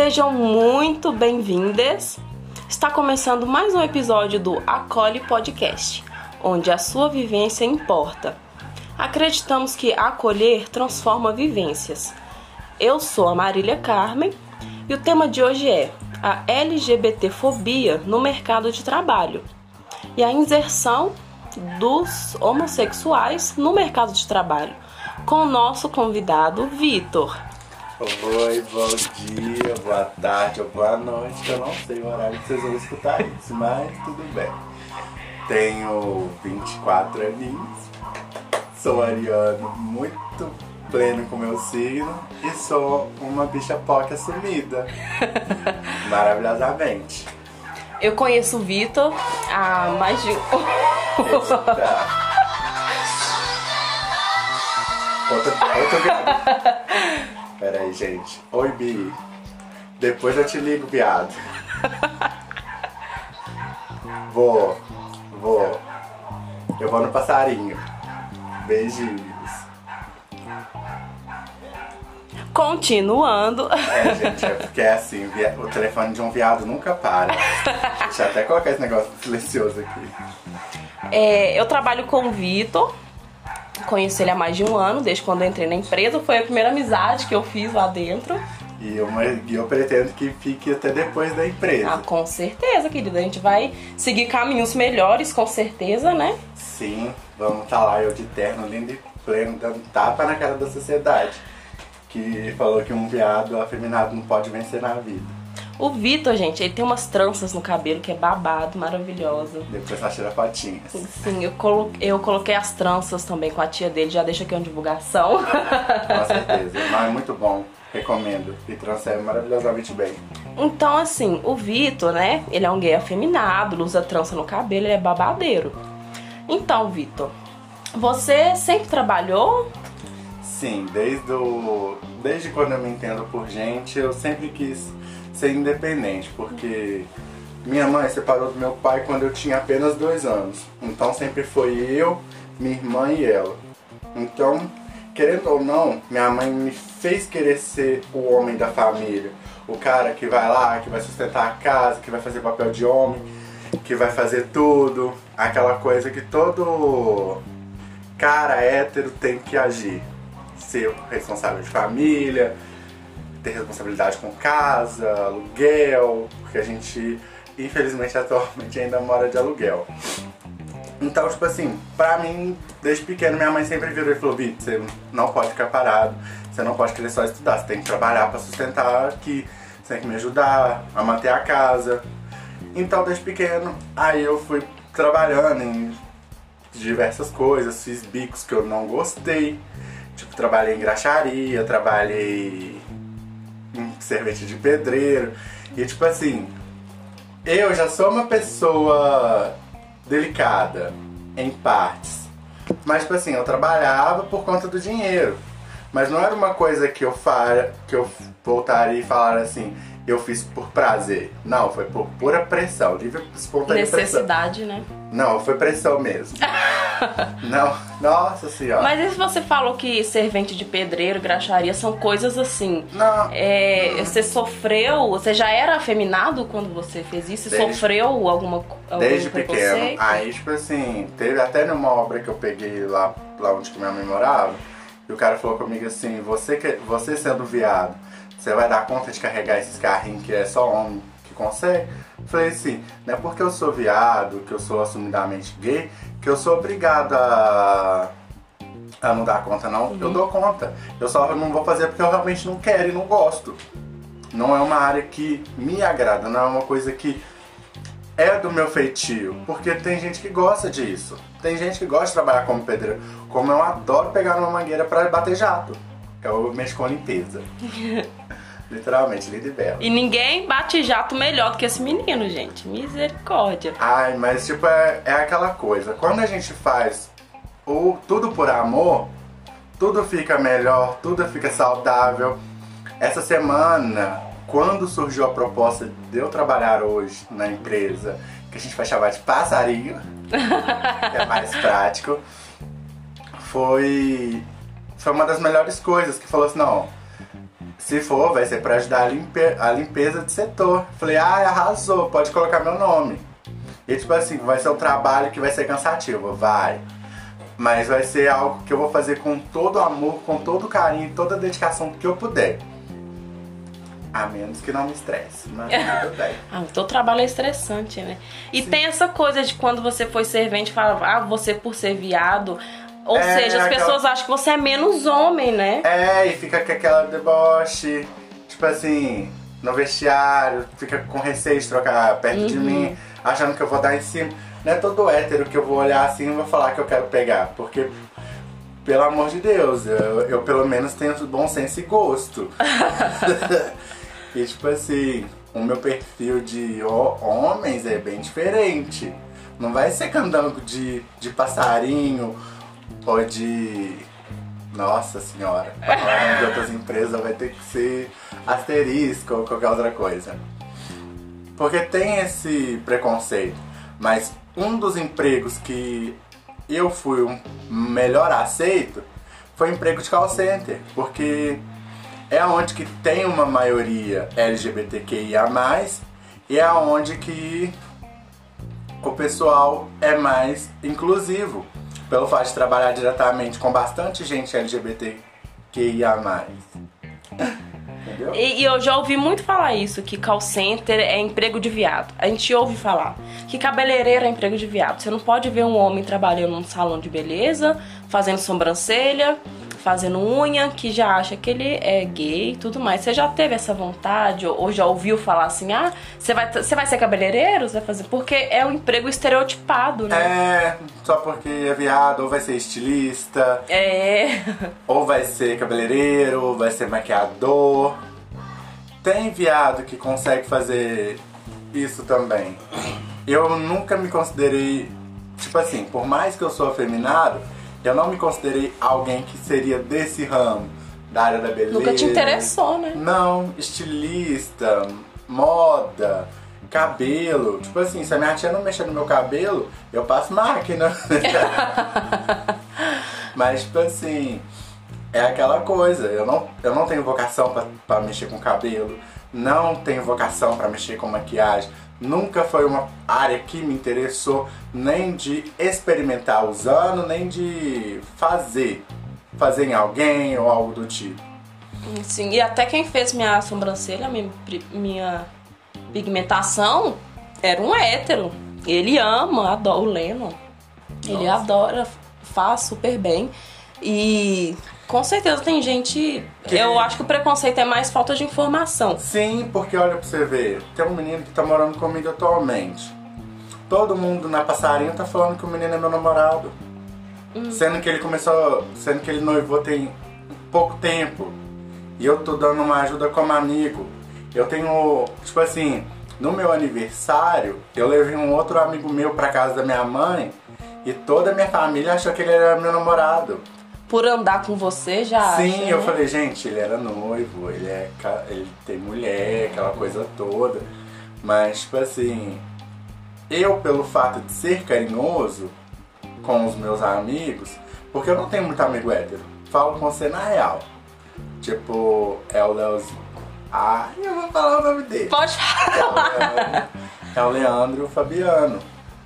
Sejam muito bem-vindas. Está começando mais um episódio do Acolhe Podcast, onde a sua vivência importa. Acreditamos que acolher transforma vivências. Eu sou a Marília Carmen e o tema de hoje é a LGBTfobia no mercado de trabalho e a inserção dos homossexuais no mercado de trabalho, com o nosso convidado Vitor. Oi, bom dia, boa tarde ou boa noite. Eu não sei o horário que vocês vão escutar isso, mas tudo bem. Tenho 24 aninhos, sou ariano muito pleno com meu signo e sou uma bicha POC assumida. Maravilhosamente. Eu conheço o Vitor há mais de. Eita. Outro, outro. Pera aí, gente. Oi, Bi. Depois eu te ligo, viado. Vou. Vou. Eu vou no passarinho. Beijinhos. Continuando. É, gente, é porque é assim, o telefone de um viado nunca para. Deixa eu até colocar esse negócio silencioso aqui. É, eu trabalho com o Vitor. Conheço ele há mais de um ano, desde quando eu entrei na empresa. Foi a primeira amizade que eu fiz lá dentro. E, uma, e eu pretendo que fique até depois da empresa. Ah, com certeza, querida. A gente vai seguir caminhos melhores, com certeza, né? Sim, vamos estar lá eu de terno, lindo e pleno, dando tapa na cara da sociedade. Que falou que um viado afeminado não pode vencer na vida. O Vitor, gente, ele tem umas tranças no cabelo que é babado, maravilhosa. Depois nós tira fotinhas. Sim, eu, colo eu coloquei as tranças também com a tia dele, já deixa aqui uma divulgação. Com certeza. Mas é muito bom. Recomendo. E transfere maravilhosamente bem. Então, assim, o Vitor, né? Ele é um gay afeminado, usa trança no cabelo, ele é babadeiro. Então, Vitor, você sempre trabalhou? Sim, desde, o, desde quando eu me entendo por gente, eu sempre quis ser independente, porque minha mãe separou do meu pai quando eu tinha apenas dois anos. Então sempre foi eu, minha irmã e ela. Então, querendo ou não, minha mãe me fez querer ser o homem da família. O cara que vai lá, que vai sustentar a casa, que vai fazer papel de homem, que vai fazer tudo. Aquela coisa que todo cara hétero tem que agir. Ser responsável de família, ter responsabilidade com casa, aluguel, porque a gente, infelizmente, atualmente ainda mora de aluguel. Então, tipo assim, pra mim, desde pequeno, minha mãe sempre virou e falou: Vitor, você não pode ficar parado, você não pode querer só estudar, você tem que trabalhar pra sustentar aqui, você tem que me ajudar a manter a casa. Então, desde pequeno, aí eu fui trabalhando em diversas coisas, fiz bicos que eu não gostei. Tipo, trabalhei em graxaria, trabalhei servente de pedreiro. E tipo assim, eu já sou uma pessoa delicada em partes. Mas tipo assim, eu trabalhava por conta do dinheiro. Mas não era uma coisa que eu fara, que eu voltaria e falar assim, eu fiz por prazer. Não, foi por pura pressão, livre espontânea pressão. Necessidade, né? Não, foi pressão mesmo. não, nossa senhora. Mas e se você falou que servente de pedreiro, graxaria são coisas assim. Não. É, você sofreu, você já era afeminado quando você fez isso? Desde- sofreu alguma algum Desde pequeno. Aí, tipo assim, teve até numa obra que eu peguei lá, lá onde que minha mãe morava, e o cara falou comigo assim, você, que, você sendo viado, você vai dar conta de carregar esses carrinhos que é só homem consegue? Falei assim, não é porque eu sou viado, que eu sou assumidamente gay, que eu sou obrigado a, a não dar conta, não. Eu dou conta. Eu só não vou fazer porque eu realmente não quero e não gosto. Não é uma área que me agrada, não é uma coisa que é do meu feitio, porque tem gente que gosta disso. Tem gente que gosta de trabalhar como pedreiro. Como eu adoro pegar numa mangueira pra bater jato. Eu mexo com limpeza. Literalmente, linda e bela. E ninguém bate jato melhor do que esse menino, gente. Misericórdia. Ai, mas tipo, é, é aquela coisa. Quando a gente faz o tudo por amor, tudo fica melhor, tudo fica saudável. Essa semana, quando surgiu a proposta de eu trabalhar hoje na empresa, que a gente vai chamar de passarinho, que é mais prático, foi, foi uma das melhores coisas que falou assim, não, Se for, vai ser pra ajudar a, limpe a limpeza do setor. Falei, ah, arrasou, pode colocar meu nome. E tipo assim, vai ser um trabalho que vai ser cansativo, vai. Mas vai ser algo que eu vou fazer com todo amor, com todo carinho, toda a dedicação que eu puder. A menos que não me estresse, mas tudo bem. ah, o teu trabalho é estressante, né? E Sim. tem essa coisa de quando você foi servente, fala, ah, você por ser viado. Ou é, seja, as aquela... pessoas acham que você é menos homem, né? É, e fica com aquela deboche, tipo assim, no vestiário, fica com receio de trocar perto uhum. de mim, achando que eu vou dar em cima. Não é todo hétero que eu vou olhar assim e vou falar que eu quero pegar, porque pelo amor de Deus, eu, eu pelo menos tenho bom senso e gosto. e tipo assim, o meu perfil de homens é bem diferente. Não vai ser candango de, de passarinho ou de. Nossa senhora, falando de outras empresas vai ter que ser asterisco ou qualquer outra coisa. Porque tem esse preconceito. Mas um dos empregos que eu fui um melhor aceito foi o emprego de call center. Porque é onde que tem uma maioria LGBTQIA+, e é onde que o pessoal é mais inclusivo, pelo fato de trabalhar diretamente com bastante gente LGBTQIA+. Entendeu? E, e, eu já ouvi muito falar isso, que call center é emprego de viado. A gente ouve falar que cabeleireiro é emprego de viado. Você não pode ver um homem trabalhando num salão de beleza, fazendo sobrancelha, fazendo unha, que já acha que ele é gay e tudo mais. Você já teve essa vontade ou já ouviu falar assim, ah, você vai, você vai ser cabeleireiro? Você vai fazer? Porque é um emprego estereotipado, né? É, só porque é viado, ou vai ser estilista. É. Ou vai ser cabeleireiro, ou vai ser maquiador. Tem viado que consegue fazer isso também. Eu nunca me considerei, tipo assim, por mais que eu sou afeminado, eu não me considerei alguém que seria desse ramo, da área da beleza. Nunca te interessou, né? Não, estilista, moda, cabelo. Tipo assim, se a minha tia não mexer no meu cabelo, eu passo máquina. Mas, tipo assim, é aquela coisa. Eu não, eu não tenho vocação para mexer com cabelo, não tenho vocação para mexer com maquiagem nunca foi uma área que me interessou nem de experimentar usando, nem de fazer, fazer em alguém ou algo do tipo. Sim, e até quem fez minha sobrancelha, minha, minha pigmentação, era um hétero. Ele ama, adora o Lennon. Ele adora, faz super bem. E com certeza tem gente. Que... Eu acho que o preconceito é mais falta de informação. Sim, porque olha pra você ver, tem um menino que tá morando comigo atualmente. Todo mundo na passarinha tá falando que o menino é meu namorado. Hum. Sendo que ele começou. Sendo que ele noivou tem pouco tempo. E eu tô dando uma ajuda como amigo. Eu tenho. Tipo assim, no meu aniversário, eu levei um outro amigo meu pra casa da minha mãe. E toda a minha família achou que ele era meu namorado por andar com você já Sim, acha, eu né? falei, gente, ele era noivo, ele, é, ele tem mulher, aquela coisa toda. Mas, tipo assim, eu, pelo fato de ser carinhoso com os meus amigos, porque eu não tenho muito amigo hétero, falo com você na real. Tipo, é o Leozinho. Ah, eu vou falar o nome dele. Pode falar. É o Leandro e o Fabiano,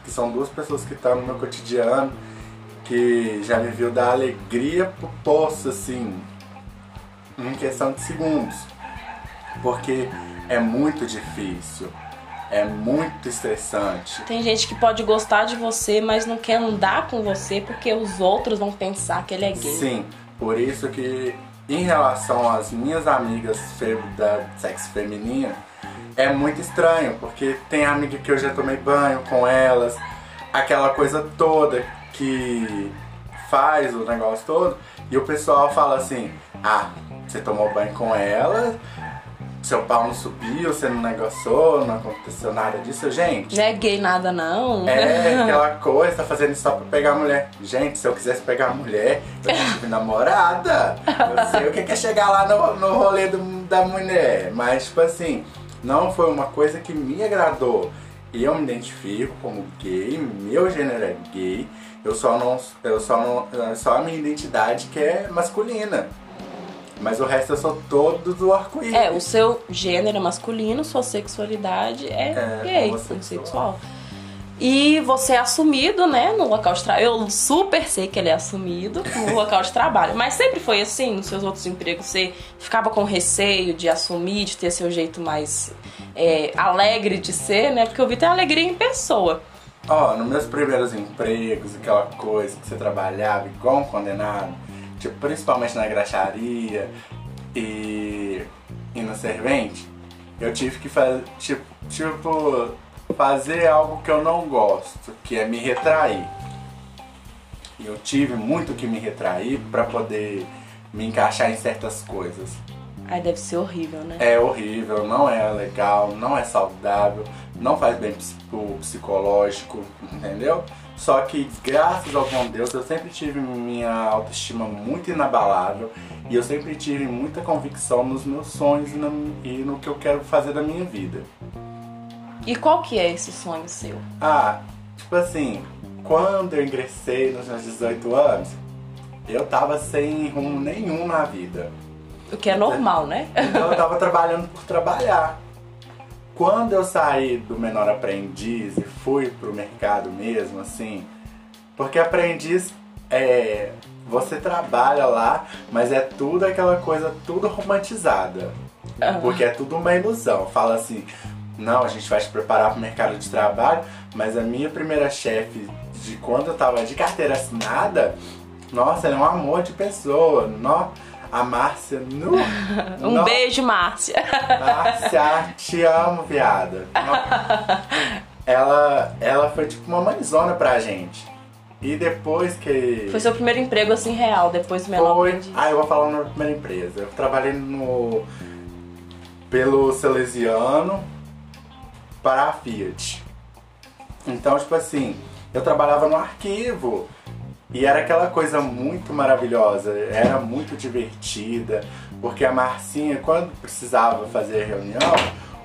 que são duas pessoas que estão no meu cotidiano que já me viu dar alegria pro poço, assim, em questão de segundos. Porque é muito difícil, é muito estressante. Tem gente que pode gostar de você, mas não quer andar com você porque os outros vão pensar que ele é gay. Sim, por isso que em relação às minhas amigas da sexo feminino, é muito estranho, porque tem amiga que eu já tomei banho com elas, aquela coisa toda que faz o negócio todo, e o pessoal fala assim: ah, você tomou banho com ela, seu pau não subiu, você não negociou, não aconteceu nada disso, gente. Não é gay nada, não. É aquela coisa, tá fazendo isso só pra pegar a mulher. Gente, se eu quisesse pegar a mulher, eu tive namorada. Eu sei o que é chegar lá no, no rolê do, da mulher. Mas, tipo assim, não foi uma coisa que me agradou. Eu me identifico como gay, meu gênero é gay. Eu só não. Eu só não. É só a minha identidade que é masculina. Mas o resto eu sou todo do arco-íris. É, o seu gênero é masculino, sua sexualidade é, É, gay, homossexual. E você é assumido, né, no local de trabalho. Eu super sei que ele é assumido no local de trabalho. Mas sempre foi assim, nos seus outros empregos, você ficava com receio de assumir, de ter seu jeito mais é, alegre de ser, né? Porque eu vi ter alegria em pessoa. Ó, nos meus primeiros empregos, aquela coisa que você trabalhava igual um condenado, tipo, principalmente na graxaria e, e no servente, eu tive que fazer, tipo, tipo, fazer algo que eu não gosto, que é me retrair. E eu tive muito que me retrair pra poder me encaixar em certas coisas. Aí deve ser horrível, né? É horrível, não é legal, não é saudável, não faz bem pro psicológico, entendeu? Só que, graças ao bom Deus, eu sempre tive minha autoestima muito inabalável e eu sempre tive muita convicção nos meus sonhos e no, e no que eu quero fazer da minha vida. E qual que é esse sonho seu? Ah, tipo assim, quando eu ingressei nos meus 18 anos, eu tava sem rumo nenhum na vida. O que é normal, né? Então eu tava trabalhando por trabalhar. Quando eu saí do menor aprendiz e fui pro mercado mesmo, assim, porque aprendiz é. Você trabalha lá, mas é tudo aquela coisa, tudo romantizada. Ah. Porque é tudo uma ilusão. Fala assim, não, a gente vai te preparar pro mercado de trabalho, mas a minha primeira chefe de quando eu tava de carteira assinada, nossa, ela é um amor de pessoa. No, a Márcia, no, Um no- beijo, Márcia. Márcia, te amo, viada. Ela, ela foi tipo uma mãezona pra gente. E depois que. Foi seu primeiro emprego assim real, depois do Foi. aprendiz. Ah, eu vou falar na minha primeira empresa. Eu trabalhei no. pelo Salesiano para a Fiat. Então, tipo assim, eu trabalhava no arquivo. E era aquela coisa muito maravilhosa, era muito divertida, porque a Marcinha, quando precisava fazer reunião,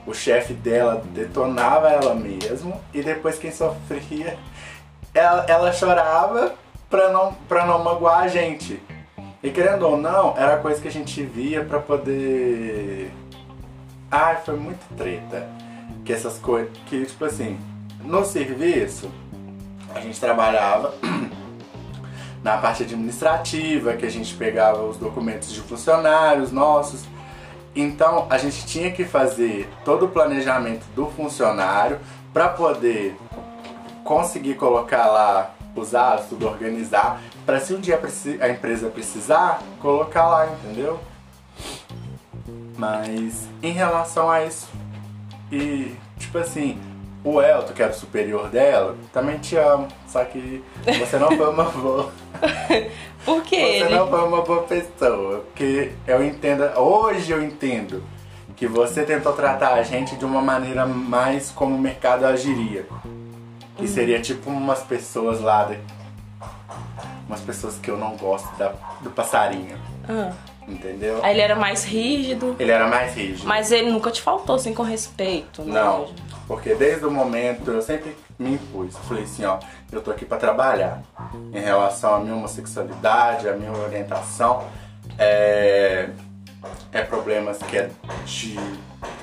o chefe dela detonava ela mesmo e depois quem sofria, ela, ela chorava pra não, pra não magoar a gente. E querendo ou não, era coisa que a gente via pra poder. Ai, foi muito treta. Que essas coisas. Que tipo assim, no serviço, a gente trabalhava na parte administrativa, que a gente pegava os documentos de funcionários nossos. Então a gente tinha que fazer todo o planejamento do funcionário para poder conseguir colocar lá os atos, tudo organizar, para se um dia a empresa precisar, colocar lá, entendeu? Mas em relação a isso, e tipo assim, o Elton, que era o superior dela, também te amo, só que você não foi uma boa. Por que Você ele? não foi uma boa pessoa. Porque eu entendo, hoje eu entendo que você tentou tratar a gente de uma maneira mais como o mercado agiria. Que seria tipo umas pessoas lá, da- umas pessoas que eu não gosto da- do passarinho, Ah. entendeu? Aí ele era mais rígido, Ele era mais rígido. mas ele nunca te faltou assim com respeito, né? Não, porque desde o momento eu sempre me impus. Eu Falei assim, ó, eu tô aqui pra trabalhar. Em relação à minha homossexualidade, à minha orientação, é, é problemas que é de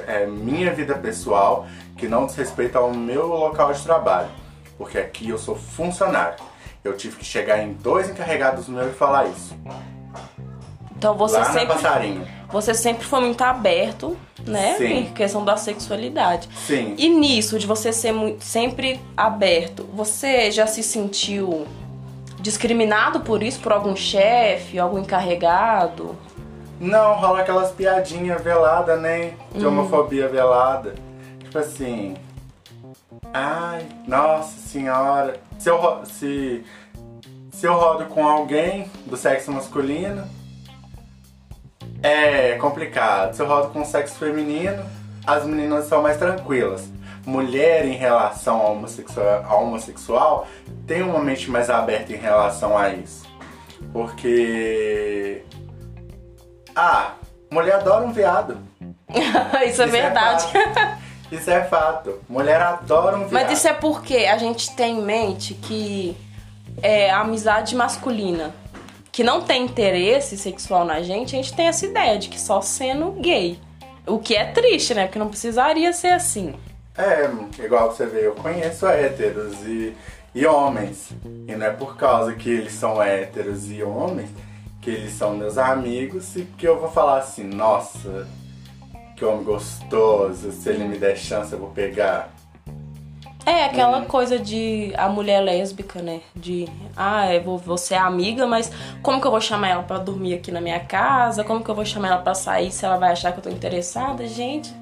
é minha vida pessoal, que não diz respeito ao meu local de trabalho. Porque aqui eu sou funcionário. Eu tive que chegar em dois encarregados meus e falar isso. Então você lá na sempre, passarinho. Você sempre foi muito aberto, né? Sim. Em questão da sexualidade. Sim. E nisso, de você ser muito, sempre aberto, você já se sentiu discriminado por isso, por algum chefe, algum encarregado? Não, rola aquelas piadinhas veladas, né? De homofobia velada. Tipo assim. Ai, nossa senhora. Se eu, se, se eu rodo com alguém do sexo masculino, é complicado. Se eu rodo com sexo feminino, as meninas são mais tranquilas. Mulher em relação ao homossexual, ao homossexual tem uma mente mais aberta em relação a isso. Porque ah, mulher adora um viado. isso é verdade. fato. Isso é fato. Mulher adora um viado. Mas isso é porque a gente tem em mente que é a amizade masculina. Que não tem interesse sexual na gente, a gente tem essa ideia de que só sendo gay. O que é triste, né? Porque não precisaria ser assim. É, igual você vê, eu conheço héteros e, e homens. E não é por causa que eles são héteros e homens que eles são meus amigos e que eu vou falar assim, nossa, que homem gostoso, se ele me der chance eu vou pegar. É aquela hum. coisa de a mulher lésbica, né? De, ah, eu vou, vou ser amiga, mas como que eu vou chamar ela para dormir aqui na minha casa? Como que eu vou chamar ela para sair se ela vai achar que eu tô interessada? Gente,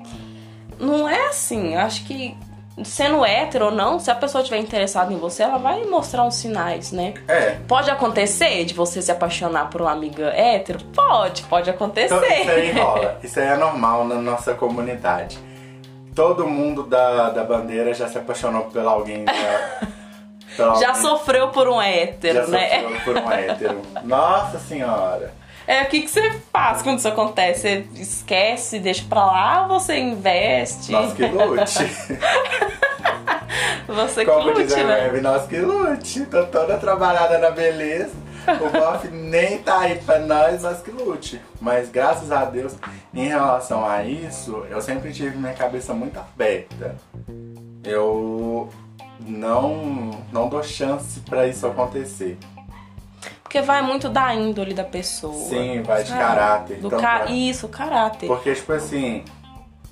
não é assim. Eu acho que sendo hétero ou não, se a pessoa estiver interessada em você, ela vai mostrar uns sinais, né? É. Pode acontecer de você se apaixonar por uma amiga hétero? Pode, pode acontecer. Então, isso aí rola. Isso aí é normal na nossa comunidade todo mundo da, da bandeira já se apaixonou por alguém. Já, já alguém. sofreu por um hétero, já né? Sofreu por um hétero. Nossa senhora! É, o que, que você faz quando isso acontece? Você esquece, deixa pra lá ou você investe? Nós que lute. você Como que lute, diz a né? Web, nós que lute. Tô toda trabalhada na beleza. O Boff nem tá aí pra nós, nós que lute. Mas graças a Deus, em relação a isso, eu sempre tive minha cabeça muito aberta. Eu não, não dou chance para isso acontecer. Porque vai muito da índole da pessoa. Sim, vai de caráter. Do então, ca... Isso, caráter. Porque, tipo assim,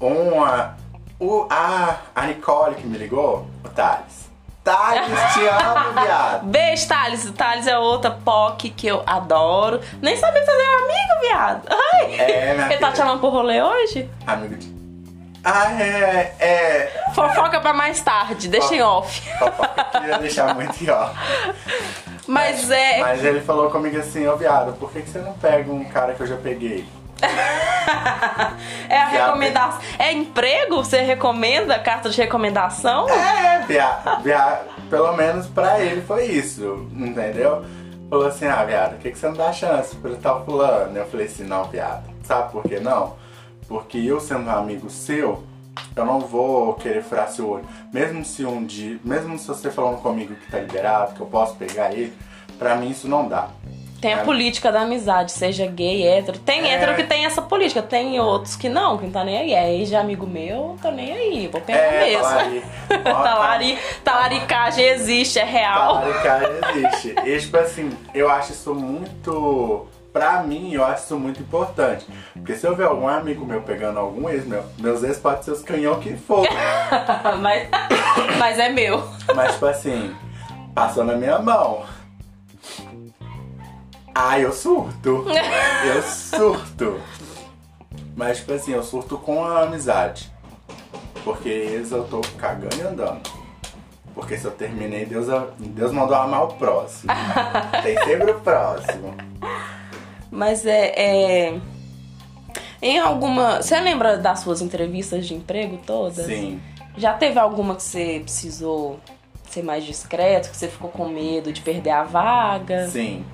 uma. O, a, a Nicole que me ligou, o Thales Thales, te amo, viado. Beijo, Thales. O Thales é outra POC que eu adoro. Nem sabia fazer um amigo, viado. Ai. É, minha Ele tá te chamando pro rolê hoje? Amigo de... Ah, é, é. Fofoca pra mais tarde, deixa em off. Fofoca queria deixar muito em off. Mas, mas, é. Mas ele falou comigo assim, ô oh, viado, por que, que você não pega um cara que eu já peguei? É a recomendação. É emprego? Você recomenda carta de recomendação? É, viado, viado, pelo menos pra ele foi isso, entendeu? Falou assim, ah, viado, por que, que você não dá chance pra tal fulano? Eu falei assim, não, viado, sabe por que não? Porque eu sendo um amigo seu, eu não vou querer furar seu olho. Mesmo se um dia, mesmo se você falando comigo que tá liberado, que eu posso pegar ele, pra mim isso não dá. Tem a é. política da amizade, seja gay, hétero. Tem é. hétero que tem essa política, tem outros que não, que não tá nem aí. É ex de amigo meu, tá nem aí. Vou pegar é, mesmo. Talari. talari, talaricagem existe, é real. Talaricagem existe. E tipo assim, eu acho isso muito. Pra mim, eu acho isso muito importante. Porque se eu ver algum amigo meu pegando algum ex meu, meus ex podem ser os canhão que for. mas, mas é meu. Mas tipo assim, passou na minha mão. Ah, eu surto. eu surto. Mas, tipo assim, eu surto com a amizade. Porque eles eu tô cagando e andando. Porque se eu terminei, Deus, Deus mandou amar o próximo. Tem sempre o próximo. Mas é, é. Em alguma. Você lembra das suas entrevistas de emprego todas? Sim. Já teve alguma que você precisou ser mais discreto, que você ficou com medo de perder a vaga? Sim.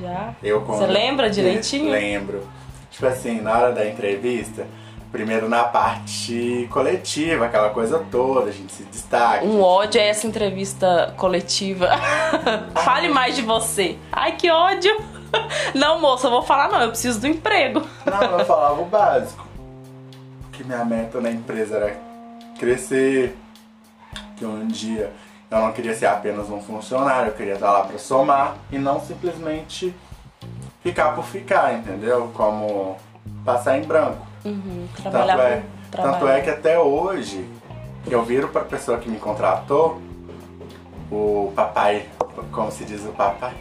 Já? Eu Você lembra direitinho? Lembro. Tipo assim, na hora da entrevista, primeiro na parte coletiva, aquela coisa toda, a gente se destaca. Um ódio é essa entrevista coletiva. Fale mais de você. Ai, que ódio! Não, moça, eu vou falar não, eu preciso do emprego. Não, eu falava o básico. Que minha meta na empresa era crescer, que um dia eu não queria ser apenas um funcionário, eu queria estar lá para somar e não simplesmente ficar por ficar, entendeu? Como passar em branco. Uhum, tanto, é, tanto é que até hoje eu viro para a pessoa que me contratou, o papai, como se diz o papai?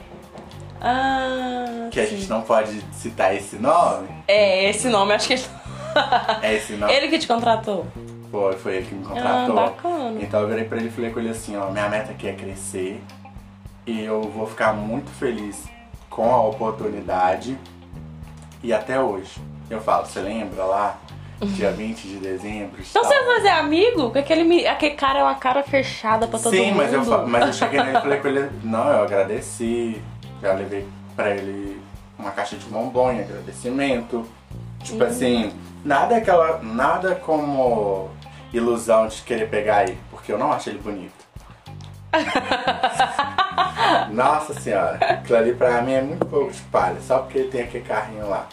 Ah, que a gente não pode citar esse nome. É, esse nome, acho que. é esse nome. Ele que te contratou. Foi, foi ele que me contratou. Ah, bacana. Então eu virei pra ele e falei com ele assim, ó, minha meta aqui é crescer e eu vou ficar muito feliz com a oportunidade e até hoje. Eu falo, você lembra lá? Dia 20 de dezembro. Então você vai fazer amigo? Aquele, aquele cara é uma cara fechada pra todo Sim, mundo. Sim, mas eu, mas eu cheguei nele e falei com ele, não, eu agradeci. Já levei pra ele uma caixa de bombom em agradecimento. Tipo uhum. assim, nada aquela. Nada como ilusão de querer pegar ele, porque eu não acho ele bonito. Nossa senhora, aquilo ali pra mim é muito pouco de palha, só porque ele tem aquele carrinho lá.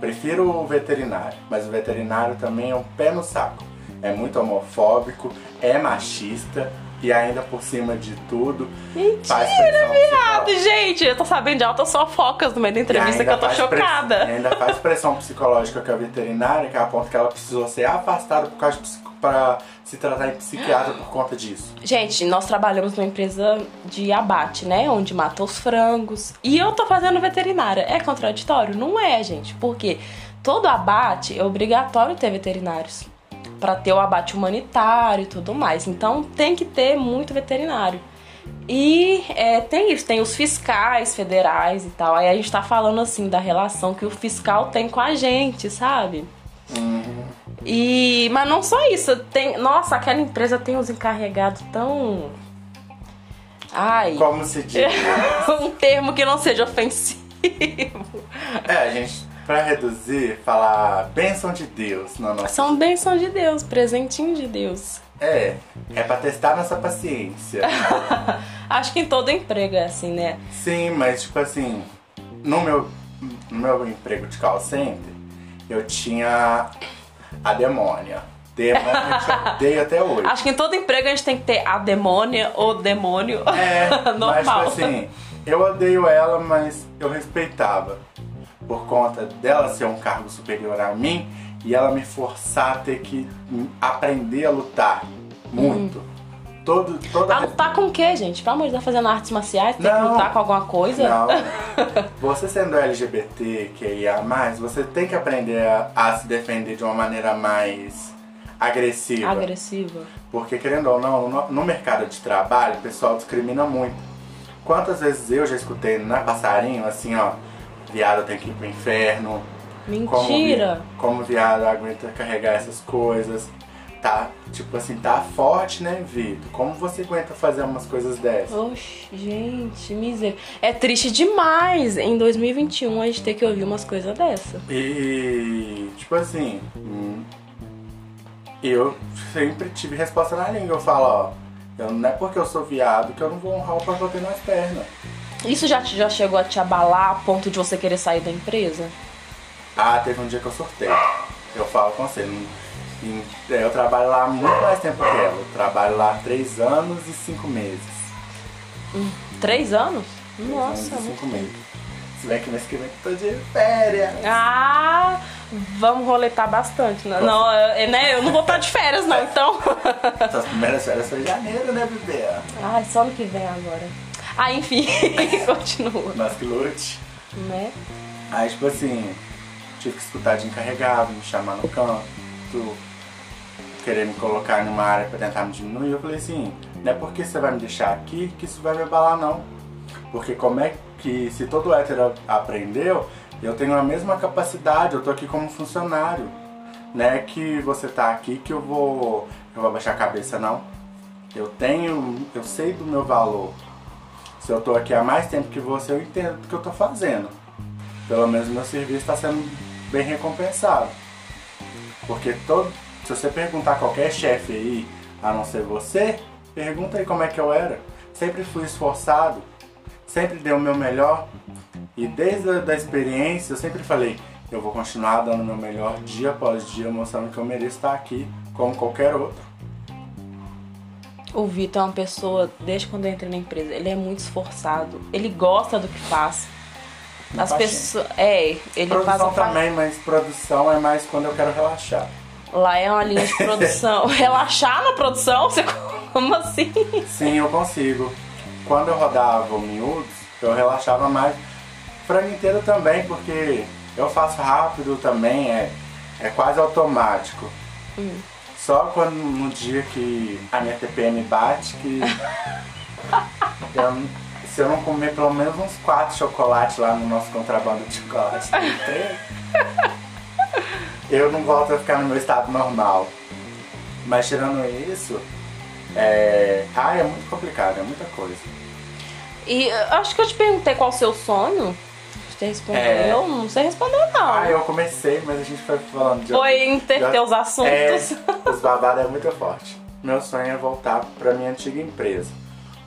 Prefiro o veterinário, mas o veterinário também é um pé no saco. É muito homofóbico, é machista e ainda por cima de tudo. Mentira, viado! psicológica. Gente, eu tô sabendo de altas fofocas no meio da entrevista que eu tô press- chocada. ainda faz pressão psicológica com a veterinária, que é a ponto que ela precisou ser afastada por causa de psico- pra se tratar em psiquiatra por conta disso. Gente, nós trabalhamos numa empresa de abate, né? Onde mata os frangos. E eu tô fazendo veterinária. É contraditório? Não é, gente. Porque todo abate é obrigatório ter veterinários. Pra ter o abate humanitário e tudo mais. Então tem que ter muito veterinário. E é, tem isso, tem os fiscais federais e tal. Aí a gente tá falando assim da relação que o fiscal tem com a gente, sabe? E, mas não só isso, tem, nossa, aquela empresa tem uns encarregados tão Ai, Como se diz? um termo que não seja ofensivo. É, a gente, pra reduzir, falar bênção de Deus na nossa. São bênçãos de Deus, presentinho de Deus. É, é pra testar nossa paciência. Acho que em todo emprego é assim, né? Sim, mas tipo assim, no meu, no meu emprego de call center, eu tinha a demônia. Que eu odeio até hoje. Acho que em todo emprego a gente tem que ter a demônia ou demônio. É, mas Normal. tipo assim, eu odeio ela, mas eu respeitava. Por conta dela ser um cargo superior a mim e ela me forçar a ter que aprender a lutar muito. Todo, toda A lutar com o quê, gente? Pelo amor de Deus, fazendo artes marciais? Tem que Não. lutar com alguma coisa? Não. Você sendo LGBT, que ia mais, você tem que aprender a, a se defender de uma maneira mais agressiva. Agressiva. Porque, querendo ou não, no, no mercado de trabalho, o pessoal discrimina muito. Quantas vezes eu já escutei na passarinho, assim, ó, viado tem que ir pro inferno. Como, Mentira! como viado aguenta carregar essas coisas. Tá, tipo assim, tá forte, né, Vitor? Como você aguenta fazer umas coisas dessas? Oxe, gente, miséria. É triste demais em 2021 a gente ter que ouvir umas coisas dessa. E, tipo assim, hum, eu sempre tive resposta na língua. Eu falo, ó, eu, não é porque eu sou viado que eu não vou honrar o papel nas pernas. Isso já, já chegou a te abalar a ponto de você querer sair da empresa? Ah, teve um dia que eu surtei. Eu falo com você. em- Eu trabalho lá há muito mais tempo que ela. Eu trabalho lá há três anos e cinco meses. Três anos? Três Nossa, anos e cinco meses. Se bem que mês que vem eu tô de férias. Ah, vamos roletar bastante. Né? Não, é, né? Eu não vou estar de férias, não, então. Suas primeiras férias foi em janeiro, né, bebê? Ai, só ano que vem agora. Ah, enfim, continua, lute. né? Aí, tipo assim, tive que escutar de encarregado, me chamar no canto, querer me colocar numa área pra tentar me diminuir. Eu falei assim, não é porque você vai me deixar aqui que isso vai me abalar, não. Porque como é que, se todo hétero aprendeu, eu tenho a mesma capacidade, eu tô aqui como funcionário. Não é que você tá aqui que eu vou, eu vou abaixar a cabeça, não. Eu tenho, eu sei do meu valor. Se eu tô aqui há mais tempo que você, eu entendo o que eu tô fazendo pelo menos meu serviço está sendo bem recompensado. Porque todo, se você perguntar a qualquer chefe aí, a não ser você, pergunta aí como é que eu era. Sempre fui esforçado, sempre dei o meu melhor. E desde a da experiência eu sempre falei, eu vou continuar dando o meu melhor dia após dia, mostrando que eu mereço estar aqui, como qualquer outro. O Vitor é uma pessoa, desde quando eu entrei na empresa, ele é muito esforçado. Ele gosta do que faz. As pessoas. É, ele faz Produção a fa- também, mas produção é mais quando eu quero relaxar. Lá é uma linha de produção. Relaxar na produção? Você como assim? Sim, eu consigo. Quando eu rodava o miúdos, eu relaxava mais. Frango inteiro também, porque eu faço rápido também, é, é quase automático. Só quando no dia que a minha TPM bate, que eu- se eu não comer pelo menos uns quatro chocolates lá no nosso contrabando de chocolate, tem três, eu não volto a ficar no meu estado normal. Mas tirando isso, é. Ah, é muito complicado, é muita coisa. E acho que eu te perguntei qual o seu sonho. Você respondeu? É. Eu não sei responder, não. Ah, eu comecei, mas a gente foi falando de. Foi interter os assuntos. É, os babados é muito forte. Meu sonho é voltar pra minha antiga empresa.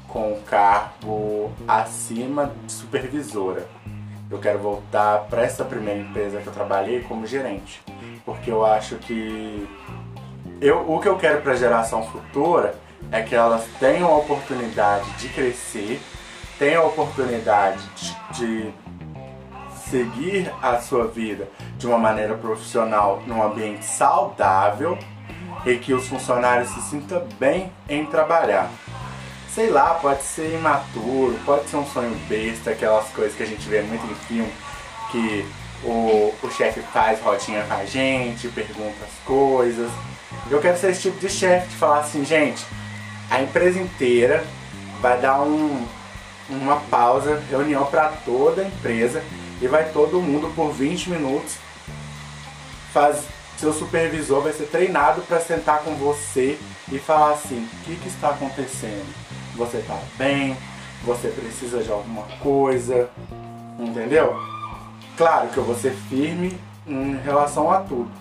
com um cargo acima de supervisora. Eu quero voltar para essa primeira empresa que eu trabalhei como gerente, porque eu acho que eu, o que eu quero para a geração futura é que elas tenham a oportunidade de crescer, tenham a oportunidade de, de seguir a sua vida de uma maneira profissional num ambiente saudável e que os funcionários se sintam bem em trabalhar. Sei lá, pode ser imaturo, pode ser um sonho besta, aquelas coisas que a gente vê muito em filme, que o, o chefe faz rodinha com a gente, pergunta as coisas. Eu quero ser esse tipo de chefe, de falar assim, gente, a empresa inteira vai dar um, uma pausa, reunião para toda a empresa e vai todo mundo por 20 minutos faz seu supervisor vai ser treinado para sentar com você e falar assim, o que, que está acontecendo? Você está bem? Você precisa de alguma coisa? Entendeu? Claro que eu vou ser firme em relação a tudo,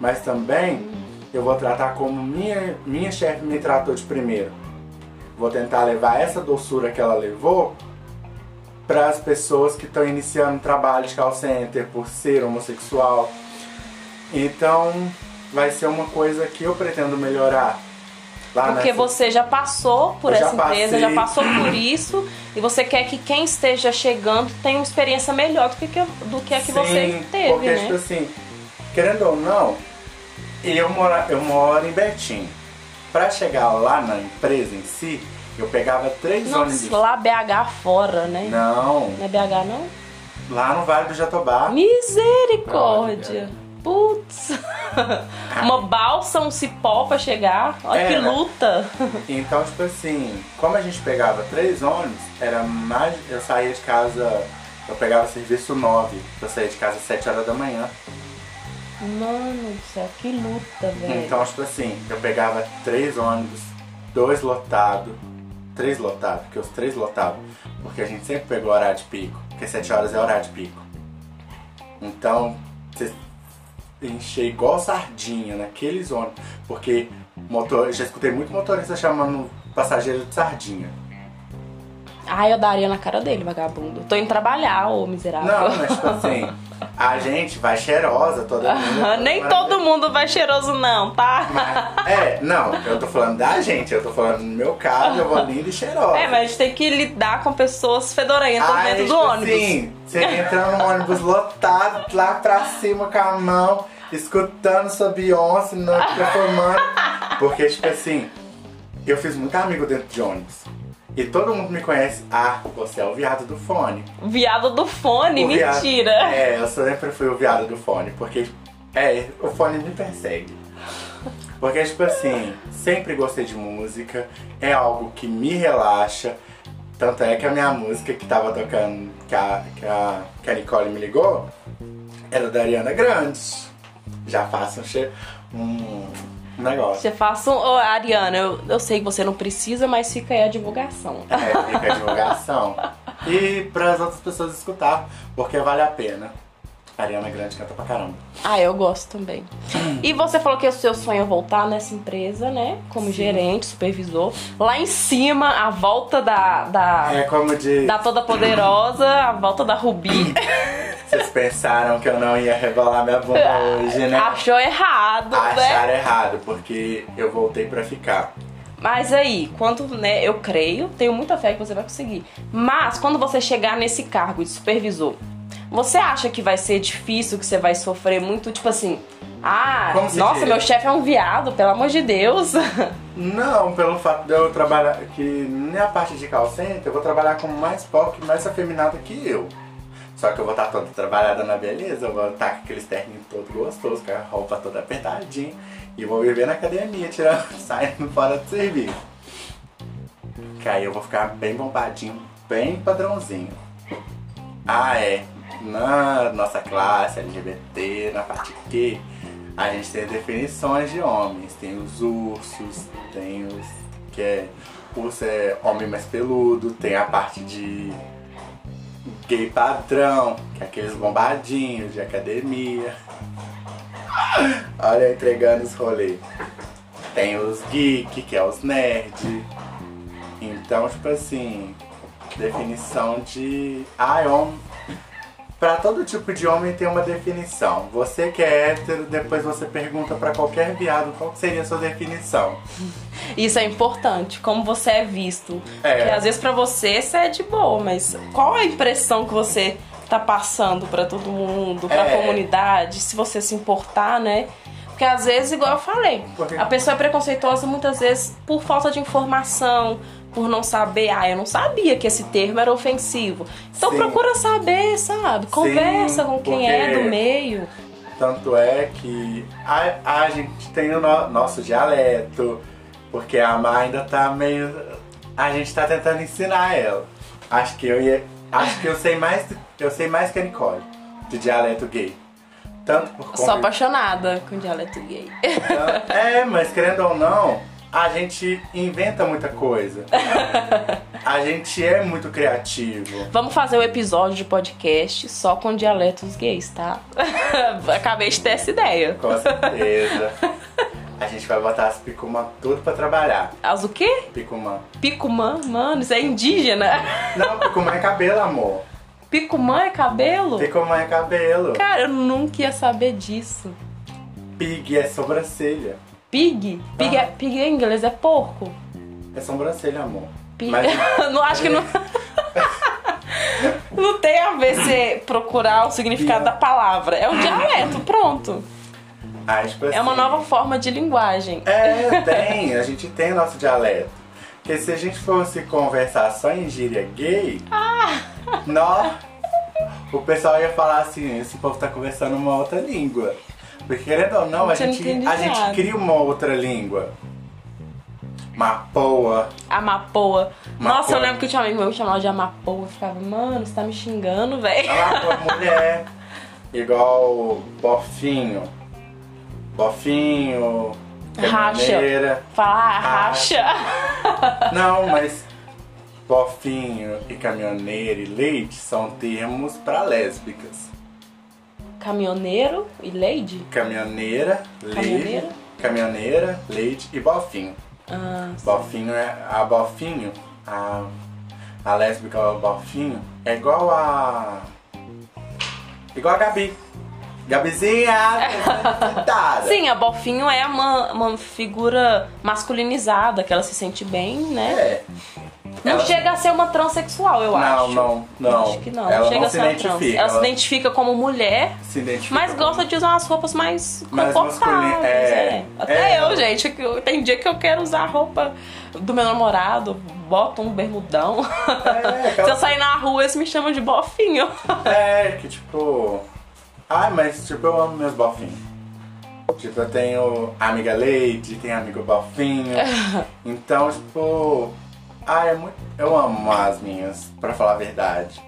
mas também eu vou tratar como minha, minha chefe me tratou de primeiro. Vou tentar levar essa doçura que ela levou para as pessoas que estão iniciando trabalho de call center por ser homossexual. Então, vai ser uma coisa que eu pretendo melhorar. Lá Porque nessa... você já passou por eu essa já empresa, já passou por isso, e você quer que quem esteja chegando tenha uma experiência melhor do que, do que a que Sim, você teve, porque, né? tipo assim, querendo ou não, eu moro, eu moro em Betim. Pra chegar lá na empresa em si, eu pegava três Nossa, ônibus. lá BH fora, né? Não. Não é BH não? Lá no Vale do Jatobá. Misericórdia. Putz! Uma balsa, um cipó pra chegar. Olha que luta! Então, tipo assim, como a gente pegava três ônibus, era mais. Eu saía de casa. Eu pegava serviço 9, eu saía de casa às 7 horas da manhã. Mano do céu, que luta, velho. Então, tipo assim, eu pegava três ônibus, dois lotados, três lotados, porque os três lotavam. Porque a gente sempre pegou horário de pico, porque 7 horas é horário de pico. Então, você encher igual sardinha naqueles ônibus, porque motor, já escutei muito motorista chamando passageiro de sardinha. Ah, eu daria na cara dele, vagabundo. Tô indo trabalhar, ô miserável. Não, mas tipo assim, a gente vai cheirosa toda mundo. Nem todo mundo vai cheiroso, não, tá? Mas, é, não, eu tô falando da gente, eu tô falando no meu caso, eu vou linda e cheirosa. É, mas a gente tem que lidar com pessoas fedorentas Aí, dentro do tipo ônibus. Sim, você entrando no ônibus lotado, lá pra cima com a mão, escutando sua Beyoncé, no performando. Porque, tipo assim, eu fiz muito amigo dentro de ônibus. E todo mundo me conhece. Ah, você é o viado do fone. Viado do fone? O viado- Mentira. É, eu sempre fui o viado do fone, porque é, o fone me persegue. Porque, tipo assim, sempre gostei de música, é algo que me relaxa. Tanto é que a minha música que tava tocando, que a, que a, que a Nicole me ligou, era da Ariana Grande. Já faço um, um negócio. Você faça um. Ô, Ariana, eu, eu sei que você não precisa, mas fica aí a divulgação. É, fica a divulgação. E para as outras pessoas escutar, porque vale a pena. Ariana Grande canta pra caramba. Ah, eu gosto também. E você falou que o seu sonho é voltar nessa empresa, né? Como gerente, supervisor. Lá em cima, a volta da. da... É como de. Da Toda Poderosa, a volta da Rubi. Vocês pensaram que eu não ia rebolar minha bunda hoje, né? Achou errado, né? Acharam errado, porque eu voltei pra ficar. Mas aí, quando, né, eu creio, tenho muita fé que você vai conseguir. Mas quando você chegar nesse cargo de supervisor, você acha que vai ser difícil, que você vai sofrer muito, tipo assim, ah, nossa, meu chefe é um viado, pelo amor de Deus. Não, pelo fato de eu trabalhar, que na parte de call center, eu vou trabalhar com mais POC, mais afeminada que eu. Só que eu vou estar toda trabalhada na beleza, eu vou estar com aqueles terninhos todo gostoso, com a roupa toda apertadinha. E vou viver na academia, tirando, saindo fora do serviço. Que aí eu vou ficar bem bombadinho, bem padrãozinho. Ah, é. Na nossa classe LGBT, na parte Q, a gente tem definições de homens. Tem os ursos, tem os. que é. Urso é homem mais peludo, tem a parte de gay padrão, que é aqueles bombadinhos de academia. Olha, entregando os rolês. Tem os geek, que é os nerd. Então, tipo assim, definição de. Ah, homem. Pra todo tipo de homem tem uma definição. Você que é hétero, depois você pergunta pra qualquer viado qual seria a sua definição. Isso é importante, como você é visto. É. Porque às vezes pra você você é de boa, mas qual a impressão que você tá passando pra todo mundo, pra É. comunidade, se você se importar, né? Porque às vezes, igual eu falei, a pessoa é preconceituosa muitas vezes por falta de informação, por não saber, ah, eu não sabia que esse termo era ofensivo. Então Sim. procura saber, sabe? Conversa com quem é do meio. Tanto é que a, a gente tem o no- nosso dialeto, porque a Má ainda tá meio. A gente tá tentando ensinar ela. Acho que eu ia. Acho que eu sei mais. Eu sei mais que a Nicole, de dialeto gay. Tanto por Sou conta. apaixonada com dialeto gay. Então, É, mas querendo ou não, a gente inventa muita coisa. A gente é muito criativo. Vamos fazer um episódio de podcast só com dialetos gays, tá? Acabei de ter essa ideia. Com certeza. A gente vai botar as picumã tudo pra trabalhar. As o quê? Picumã. Picumã? Mano, isso é indígena. Não, picumã é cabelo, amor. Picumã é cabelo? Picumã é cabelo. Cara, eu nunca ia saber disso. Pig é sobrancelha. Pig? Pig, é, pig em inglês é porco. É sobrancelha, amor. Pig. Mas não acho que não. não tem a ver você procurar o significado da palavra. É um dialeto, pronto. ah, tipo É uma assim, nova forma de linguagem. É, tem. A gente tem nosso dialeto. Porque se a gente fosse conversar só em gíria gay, Ah! nó, o pessoal ia falar assim, esse povo tá conversando uma outra língua. Porque querendo ou não, a gente, a gente cria uma outra língua. Mapoa. Amapoa. Nossa, eu Mapoa. lembro que tinha um amigo meu que chamava de Amapoa. Eu ficava, mano, você tá me xingando, velho. Ah, pô, mulher. Igual bofinho. Bofinho. Racha. caminhoneira. Falar racha. Não, mas bofinho e caminhoneira e leite são termos para lésbicas. Caminhoneiro e lady? Caminhoneira, Caminhoneira? leite, caminhoneira, leite e bofinho. Ah, Bofinho é a bofinho, a, a lésbica bofinho é igual a igual a Gabi. Gabizinha. Sim, a Bofinho é uma, uma figura masculinizada, que ela se sente bem, né? É. Não Ela- chega a ser uma transexual, eu Não, acho. não, não. Acho que não. Ela chega não a se ser uma trans. identifica. Ela se ela identifica como mulher, identifica mas como- gosta de usar umas roupas mais confortáveis. é. é. Até É. eu, gente. Tem dia que eu quero usar a roupa do meu namorado, boto um bermudão. É, Se eu sair na rua, eles me chamam de bofinho. É, que tipo. Ai, mas tipo, eu amo meus bofinhos. Tipo, eu tenho amiga leite, tenho amigo bofinho. Então, tipo. Ai, é muito. Eu amo as minhas, pra falar a verdade.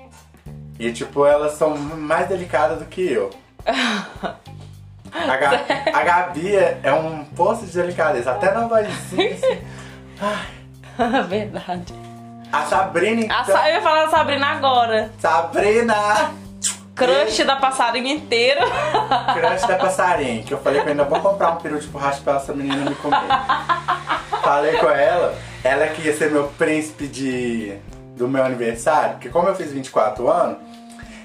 E tipo, elas são mais delicadas do que eu. A, Ga- a Gabi é é um poço de delicadeza, até na vozinha assim. Ai. Verdade. A Sabrina, então. A Sa- eu ia falar da Sabrina agora. Sabrina! Crush da passarinha inteira. Crush da passarinho, que eu falei que eu ainda vou comprar um peru de borracha pra essa menina me comer. falei com ela, ela que ia ser meu príncipe de, do meu aniversário, porque como eu fiz 24 anos,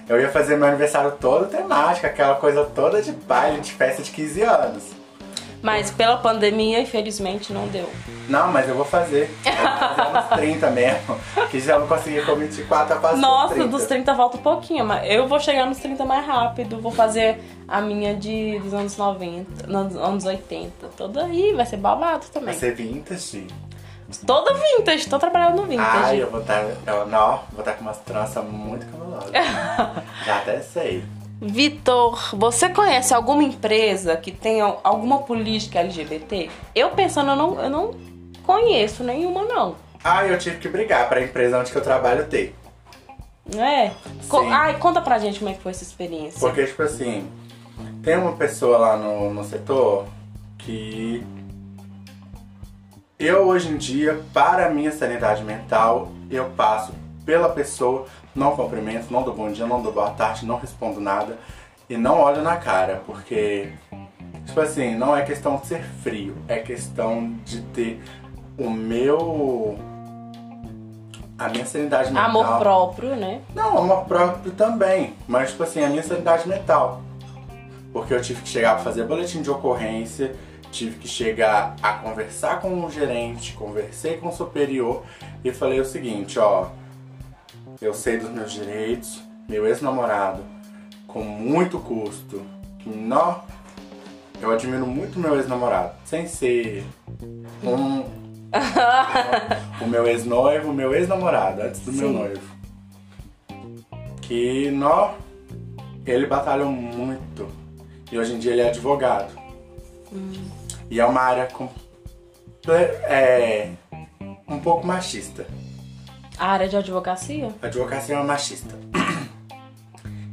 eu ia fazer meu aniversário todo temático, aquela coisa toda de baile, de festa de 15 anos. Mas pela pandemia, infelizmente, não deu. Não, mas eu vou fazer. Eu vou fazer uns 30 mesmo. Que já não consegui com 24, eu faço Nossa, com 30. dos 30 volta um pouquinho, mas eu vou chegar nos 30 mais rápido. Vou fazer a minha de, dos anos 90, nos anos 80. Toda aí, vai ser babado também. Vai ser vintage. Toda vintage, tô trabalhando no vintage. Ai, eu vou estar. Eu, não, vou estar com umas tranças muito cabulosas. Já até sei. Vitor, você conhece alguma empresa que tenha alguma política LGBT? Eu pensando, eu não, eu não conheço nenhuma, não. Ah, eu tive que brigar pra empresa onde que eu trabalho ter. Não é? Co- Sim. Ai, conta pra gente como é que foi essa experiência. Porque, tipo assim, tem uma pessoa lá no, no setor que eu hoje em dia, para a minha sanidade mental, eu passo pela pessoa, não cumprimento, não dou bom dia, não dou boa tarde, não respondo nada e não olho na cara, porque, tipo assim, não é questão de ser frio, é questão de ter o meu a minha sanidade mental. Amor próprio, né? Não, amor próprio também. Mas, tipo assim, a minha sanidade mental. Porque eu tive que chegar a fazer boletim de ocorrência, tive que chegar a conversar com o gerente, conversei com o superior e falei o seguinte, ó. Eu sei dos meus direitos, meu ex-namorado, com muito custo, que não. Eu admiro muito meu ex-namorado, sem ser um. o meu ex-noivo, meu ex-namorado, antes do meu Sim. noivo. Que nó, ele batalhou muito. E hoje em dia ele é advogado. E é uma área com, é, um pouco machista. A área de advocacia? A advocacia é uma machista.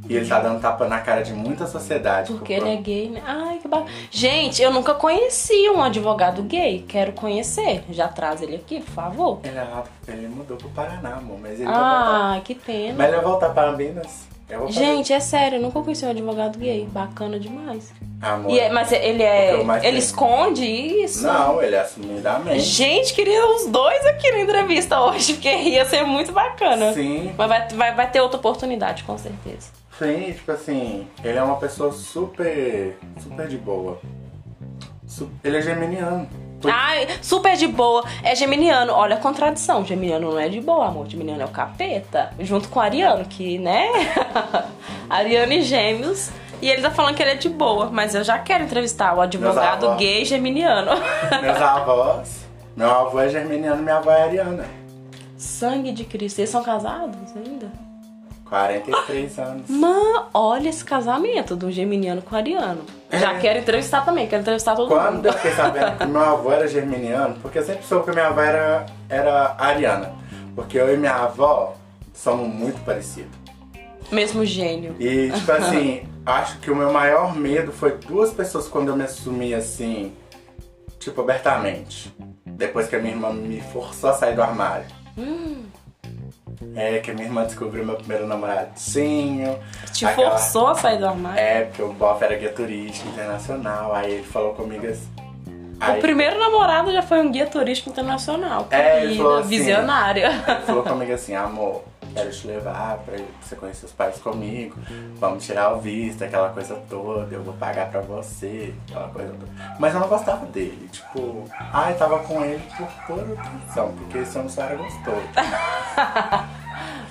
E ele tá dando tapa na cara de muita sociedade. Porque ele é gay, né? Ai, que bacana. Gente, eu nunca conheci um advogado gay. Quero conhecer. Já traz ele aqui, por favor. Ele, é- ele mudou pro Paraná, amor, mas ele vai voltar. Que pena. Vai voltar para Minas. Fazer- Gente, é sério, eu nunca conheci um advogado gay. Bacana demais. Amor. E é- mas ele é. eu mais Ele tenho. esconde isso? Não, ele é assumidamente. Gente, queria os dois aqui na entrevista hoje, porque ia ser muito bacana. Sim, Mas vai, vai, vai ter outra oportunidade, com certeza. sim, tipo assim, ele é uma pessoa super, super de boa. Ele é geminiano. Ai, super de boa. É geminiano. Olha a contradição. Geminiano não é de boa, amor. Geminiano é o capeta. Junto com o Ariano, que, né? Ariano e gêmeos. E ele tá falando que ele é de boa. Mas eu já quero entrevistar o advogado gay geminiano. Meus avós, meu avô é germiniano, minha avó é ariana. Sangue de Cristo. Eles são casados ainda? 43 anos. Mano, olha esse casamento do geminiano com o ariano. Já É. quero entrevistar também. Quero entrevistar todo Quando mundo. eu fiquei sabendo que meu avô era germiniano, porque eu sempre soube que minha avó era, era ariana. Porque eu e minha avó somos muito parecidos. Mesmo gênio. E, tipo assim, acho que o meu maior medo foi duas pessoas quando eu me assumi assim, tipo, abertamente. Depois que a minha irmã me forçou a sair do armário. É, que a minha irmã descobriu meu primeiro namoradinho. Te Aquela- forçou a sair do armário? É, porque o Boff era guia turístico internacional, aí ele falou comigo assim. O Aí primeiro namorado já foi um guia turístico internacional. É, ele falou assim- visionária. ele falou comigo assim, amor, quero te levar pra você conhecer os pais comigo, vamos tirar o visto, aquela coisa toda, eu vou pagar pra você, aquela coisa toda. Mas eu não gostava dele, tipo, ai, tava com ele por pura atenção, porque esse homem só era gostoso.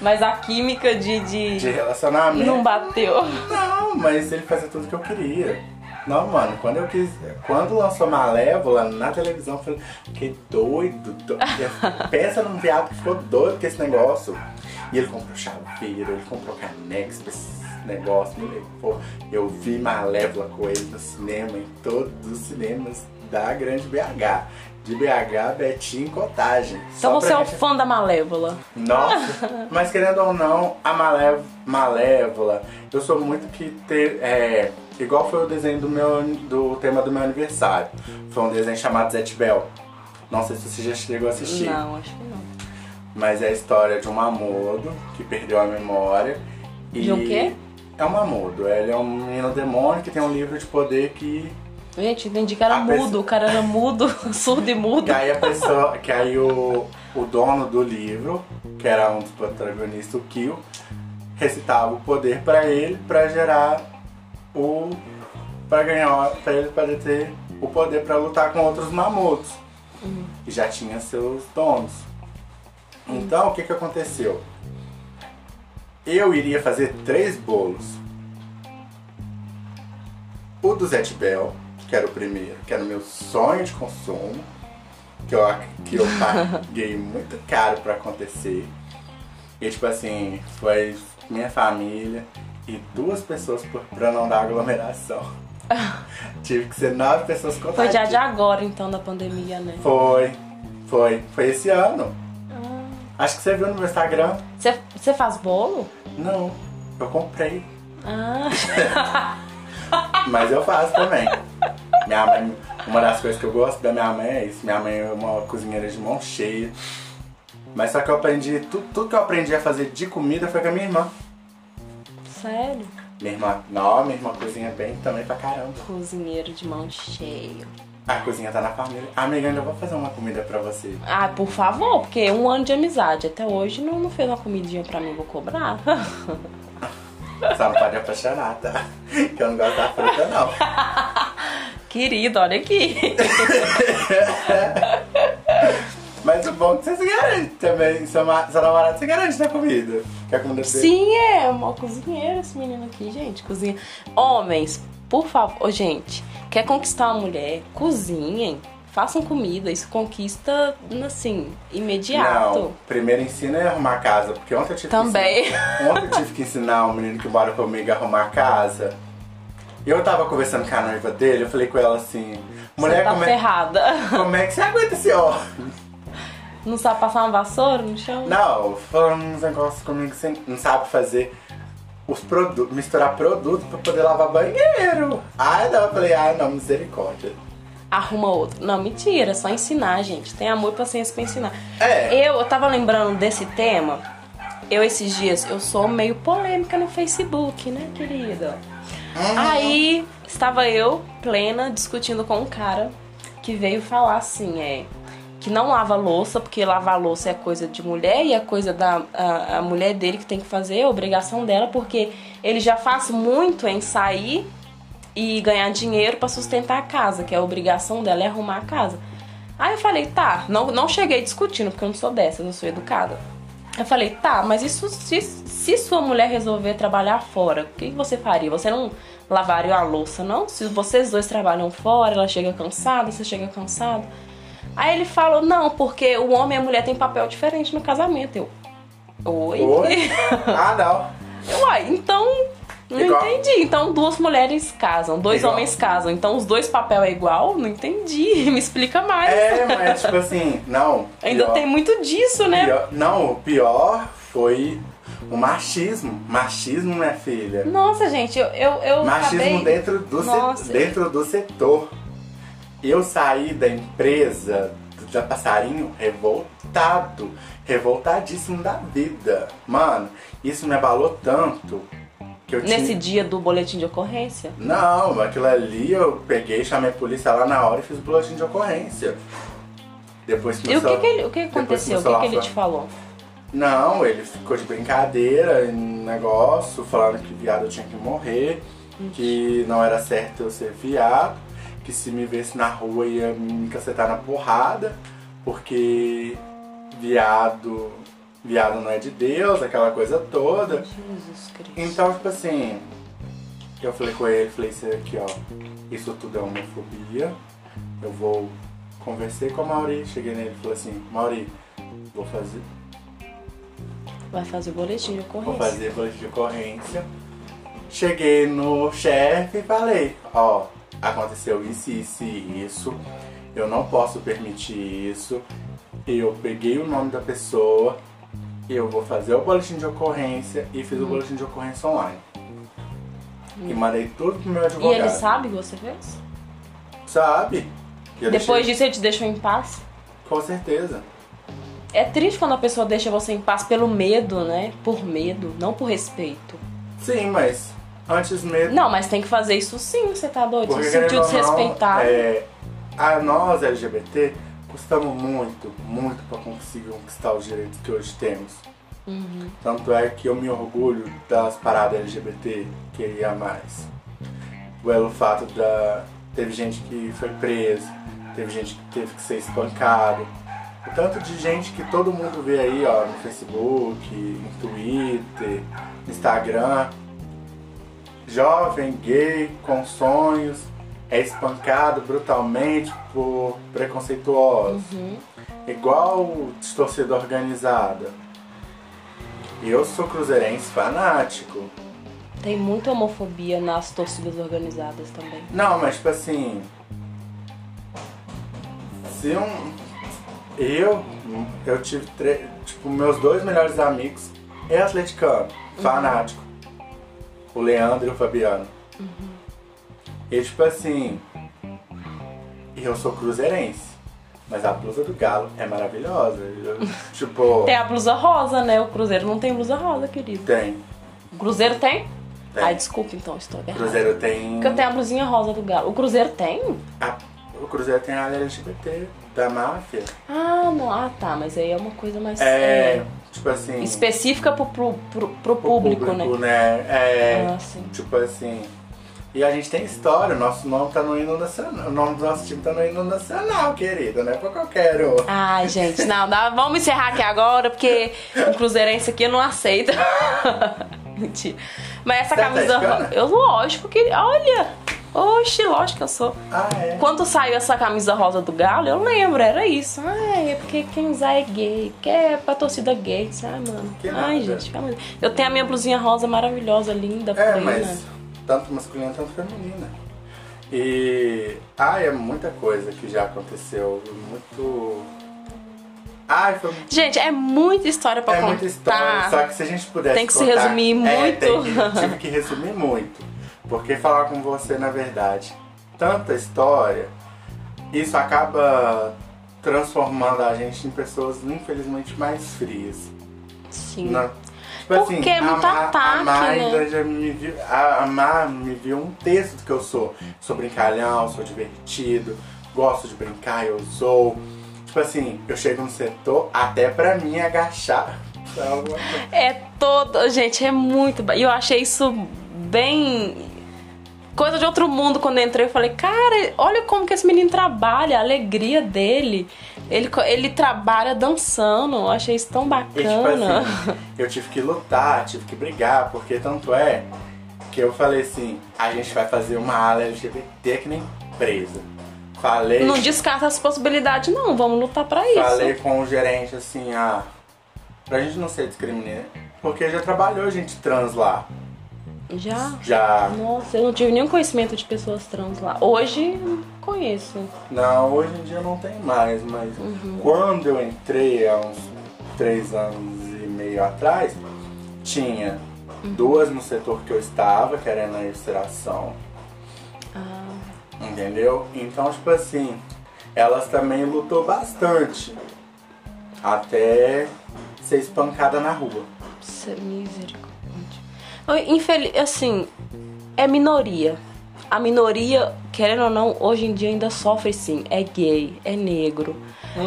Mas a química de, de... De relacionamento. não bateu. Não, mas ele fazia tudo que eu queria. Não, mano, quando eu quis. Quando lançou Malévola na televisão, eu falei, que doido. do- Pensa num viado que ficou doido com esse negócio. E ele comprou chaveiro, ele comprou canex pra esse negócio, me levou. Eu vi Malévola com ele no cinema, em todos os cinemas da Grande BH. De BH, Betim, Cotagem. Então Só você é o gente- fã da Malévola. nossa, mas querendo ou não, a Malév- Malévola, eu sou muito que ter. É, igual foi o desenho do meu do tema do meu aniversário. Foi um desenho chamado Zet Bell. Não sei se você já chegou a assistir. Não, acho que não. Mas é a história de um mamudo que perdeu a memória. E De um quê? É um mamudo. Ele é um menino demônio que tem um livro de poder que Gente, entendi que era mudo. pessoa- O cara era mudo, surdo e mudo. Que aí a pessoa, que aí o, o dono do livro, que era um dos protagonistas, o Kill, recitava o poder pra ele pra gerar o. pra ganhar, pra ele poder ter o poder pra lutar com outros mamutos. E já tinha seus donos. Então o que que aconteceu? Eu iria fazer três bolos. O do Zet Bell, que era o primeiro, que era o meu sonho de consumo, que eu, que eu paguei muito caro pra acontecer. E tipo assim, foi minha família e duas pessoas por, pra não dar aglomeração. Tive que ser nove pessoas Foi contadas. já de agora, então, da pandemia, né? Foi, foi, foi esse ano. Acho que você viu no meu Instagram. Você você faz bolo? Não, eu comprei. Ah, Mas eu faço também. Minha mãe, uma das coisas que eu gosto da minha mãe é isso. Minha mãe é uma cozinheira de mão cheia. Mas só que eu aprendi, tudo, tudo que eu aprendi a fazer de comida foi com a minha irmã. sério? Minha irmã, não, minha irmã cozinha bem também pra caramba. Cozinheiro de mão cheia. A cozinha tá na família. Amiga, ainda vou fazer uma comida pra você. Ah, por favor, porque um ano de amizade. Até hoje não, não fez uma comidinha pra mim, vou cobrar. Só não pode apaixonar, tá? Que eu não gosto da fruta, não. Querido, olha aqui. Mas o bom é que você se garante também. Seu, namorado se garante na comida. Que a comida Sim, é uma cozinheira esse menino aqui, gente. Cozinha. Homens, por favor, gente, quer conquistar uma mulher? Cozinhem. Façam comida, isso conquista, assim, imediato. Não, primeiro ensina é arrumar casa, porque ontem eu tive Também. que ensinar, ontem eu tive que ensinar um menino que mora comigo a arrumar casa. Eu tava conversando com a noiva dele, eu falei com ela assim, mulher, Você tá como, é, ferrada. como é que você aguenta esse homem? Não sabe passar uma vassoura no chão? Não, falando uns negócios comigo que você não sabe fazer os produtos, misturar produtos pra poder lavar banheiro. Ai, não, eu falei, ai não, misericórdia. Arruma outro. Não, mentira, é só ensinar, gente. Tem amor e paciência pra ensinar. É. Eu, eu tava lembrando desse tema. Eu, esses dias, eu sou meio polêmica no Facebook, né, querida? Aí, estava eu, plena, discutindo com um cara que veio falar assim, é... Que não lava louça, porque lavar louça é coisa de mulher e é coisa da a, a mulher dele que tem que fazer, é obrigação dela, porque ele já faz muito em sair e ganhar dinheiro pra sustentar a casa, que é a obrigação dela é arrumar a casa. Aí eu falei, tá, não, não cheguei discutindo, porque eu não sou dessas, eu sou educada. Eu falei, tá, mas isso se, se sua mulher resolver trabalhar fora, o que você faria? Você não lavaria a louça, não? Se vocês dois trabalham fora, ela chega cansada, você chega cansado. Aí ele falou, não, porque o homem e a mulher têm papel diferente no casamento. Eu, oi? Oi? ah, não. Eu, Uai, então. Não Igual- entendi. Então duas mulheres casam, dois Igual. homens casam. Então os dois papel é igual? Não entendi. Me explica mais. É, mas tipo assim, não. Ainda pior- tem muito disso, né? pior- Não, o pior foi o machismo. Machismo, minha filha. Nossa, gente, eu, eu, eu Machismo acabei... dentro do, Nossa. dentro do setor. Eu saí da empresa da Passarinho revoltado, revoltadíssimo da vida. Mano, isso me abalou tanto que eu Nesse tinha... dia do boletim de ocorrência. Não, aquilo ali eu peguei, chamei a polícia lá na hora e fiz o boletim de ocorrência. Depois que E o que, que, ele, o que aconteceu? O meu que, que ele te falou? Não, ele ficou de brincadeira, um negócio, falando que viado tinha que morrer, que não era certo eu ser viado, que se me visse na rua ia me cacetar na porrada, porque viado, viado não é de Deus, aquela coisa toda. Jesus Cristo. Então, tipo assim, eu falei com ele, falei isso aqui, ó, isso tudo é homofobia, eu vou conversei com a Mauri, cheguei nele e falei assim, Mauri, vou fazer Vai fazer o boletim de Vou ocorrência. fazer boletim de ocorrência. Cheguei no chefe e falei, ó, aconteceu isso, isso e isso. Eu não posso permitir isso. Eu peguei o nome da pessoa, eu vou fazer o boletim de ocorrência e fiz o boletim de ocorrência online. E mandei tudo pro meu E advogado. ele sabe que você fez? Sabe? Depois deixei- disso ele te deixou em paz? Com certeza. É triste quando a pessoa deixa você em paz pelo medo, né? Por medo, não por respeito. Sim, mas antes mesmo. Não, mas tem que fazer isso sim, você tá doido? Porque se sentiu ou não, desrespeitado. é, a nós LGBT custamos muito, muito para conseguir conquistar os direitos que hoje temos. Uhum. Tanto é que eu me orgulho das paradas LGBT que ia mais. Pelo fato da. Teve gente que foi presa, teve gente que teve que ser espancado. O tanto de gente que todo mundo vê aí, ó, no Facebook, no Twitter, no Instagram. Jovem, gay, com sonhos, é espancado brutalmente por preconceituosos. Uhum. Igual torcida organizada. Eu sou cruzeirense fanático. Tem muita homofobia nas torcidas organizadas também. Não, mas tipo assim. Se um. Eu. Eu tive. tre- Tipo, meus dois melhores amigos é atleticano, fanático. O Leandro e o Fabiano. E tipo assim. Eu sou cruzeirense. Mas a blusa do Galo é maravilhosa. Eu, tipo. Tem a blusa rosa, né? O Cruzeiro não tem blusa rosa, querido. Tem. O Cruzeiro tem? Tem. Ai, desculpa então, estou errada. Cruzeiro tem. Porque eu tenho a blusinha rosa do Galo. O Cruzeiro tem? a- o Cruzeiro tem a área LGBT da máfia. Ah, não. Ah, tá. Mas aí é uma coisa mais É, é, tipo assim. específica pro, pro, pro, pro pro público, né? né? É, Ah, sim. tipo assim. E a gente tem história, o nosso nome tá no hino nacional. O nome do nosso time tá no hino nacional, querido, não é pra qualquer um. Ai, gente, não, não, vamos encerrar aqui agora, porque um cruzeirense aqui eu não aceito. Mentira. Mas essa Você tá camisa rosa. Eu, lógico que. Olha! Oxi, lógico que eu sou. Ah, é. Quando saiu essa camisa rosa do Galo, eu lembro, era isso. Ai, é porque quem usar é gay, que é pra torcida gay, sabe, mano? Que Ai, nada. gente, calma. Eu tenho a minha blusinha rosa maravilhosa, linda, É, plena. mas tanto masculina quanto feminina. E. Ah, é muita coisa que já aconteceu. Muito. Ai, foi Gente, é muita história pra É contar. muita história, só que se a gente pudesse Tem que se contar- resumir É, muito. tem tive que resumir muito. Porque falar com você, na verdade, tanta história, isso acaba transformando a gente em pessoas, infelizmente, mais frias. Sim. Não- Tipo Porque é muito a, ataque, a né? ainda já me viu, a, a Mar me viu um texto do que eu sou. Sou brincalhão, sou divertido, gosto de brincar, eu sou. Tipo assim, eu chego no setor até pra mim agachar. coisa. É todo. Gente, é muito. E eu achei isso bem. Coisa de outro mundo quando eu entrei. Eu falei, cara, olha como que esse menino trabalha, a alegria dele. Ele, ele trabalha dançando. Eu achei isso tão E tipo bacana. assim, eu tive que lutar, tive que brigar, porque tanto é que eu falei assim, a gente vai fazer uma ala LGBT que nem empresa. Falei. Não descarta as possibilidades, não. Vamos lutar pra isso. Falei com o gerente assim, ah, pra gente não ser discriminado, porque já trabalhou gente trans lá. Já? Já. Nossa, eu não tive nenhum conhecimento de pessoas trans lá. Hoje, conheço. Não, hoje em dia não tem mais, mas Uhum. quando eu entrei há uns três anos e meio atrás, tinha Uhum. duas no setor que eu estava, que era na ilustração. Ah, Entendeu? Então, tipo assim, elas também lutou bastante. Até ser espancada na rua. Nossa, misericórdia. Infeliz, assim, é minoria. A minoria, querendo ou não, hoje em dia ainda sofre sim. É gay, é negro.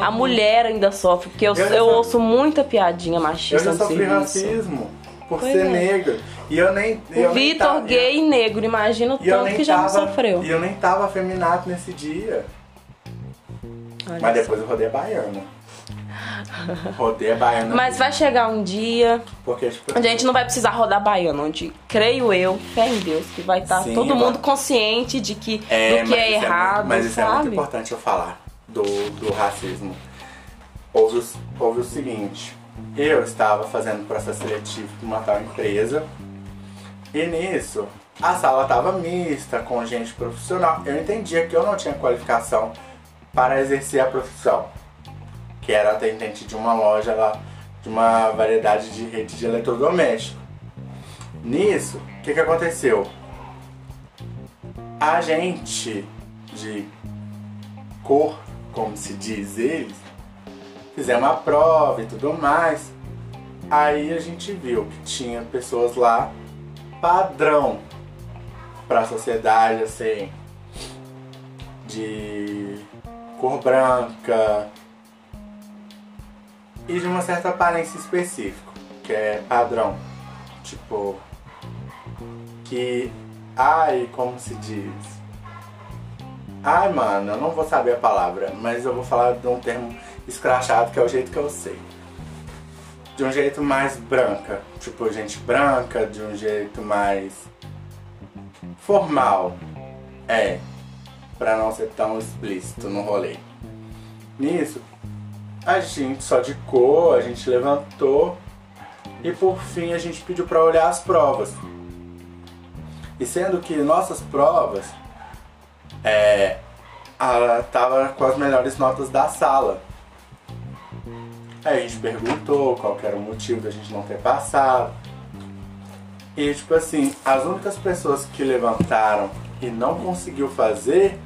A mulher ainda sofre, porque eu, Eu já eu ouço muita piadinha Eu machista já no sofri serviço. racismo por Pois ser é. negra. E eu nem. eu O Vitor, tava- gay e negro, imagina o eu tanto que já não tava- sofreu. E eu nem tava afeminado nesse dia. Olha Mas só. depois eu rodei a baiana. rodei a baiana. Mas vai chegar um dia, Porque, tipo. a gente não vai precisar rodar baiano, onde creio eu, fé em Deus, que vai estar Sim, todo vai. mundo consciente de que É, do que é isso errado, muito, mas isso é sabe? muito importante eu falar do, do racismo. Houve, houve o seguinte, eu estava fazendo processo seletivo para uma tal empresa e nisso a sala estava mista, com gente profissional. Eu entendia que eu não tinha qualificação para exercer a profissão, que era atendente de uma loja lá, de uma variedade de rede de eletrodoméstico. Nisso, o que, que aconteceu? A gente de cor, como se diz eles, fizemos uma prova e tudo mais. Aí a gente viu que tinha pessoas lá padrão para a sociedade, assim, de cor branca e de uma certa aparência específica, que é padrão. Tipo, que Ai, como se diz? Ai, mano, eu não vou saber a palavra, mas eu vou falar de um termo escrachado que é o jeito que eu sei. De um jeito mais branca, tipo gente branca, de um jeito mais formal. É, pra não ser tão explícito no rolê. Nisso, a gente só de cor, a gente levantou e por fim a gente pediu pra olhar as provas. E sendo que nossas provas é, tava com as melhores notas da sala. Aí a gente perguntou qual era o motivo da gente não ter passado. E tipo assim, as únicas pessoas que levantaram e não conseguiu fazer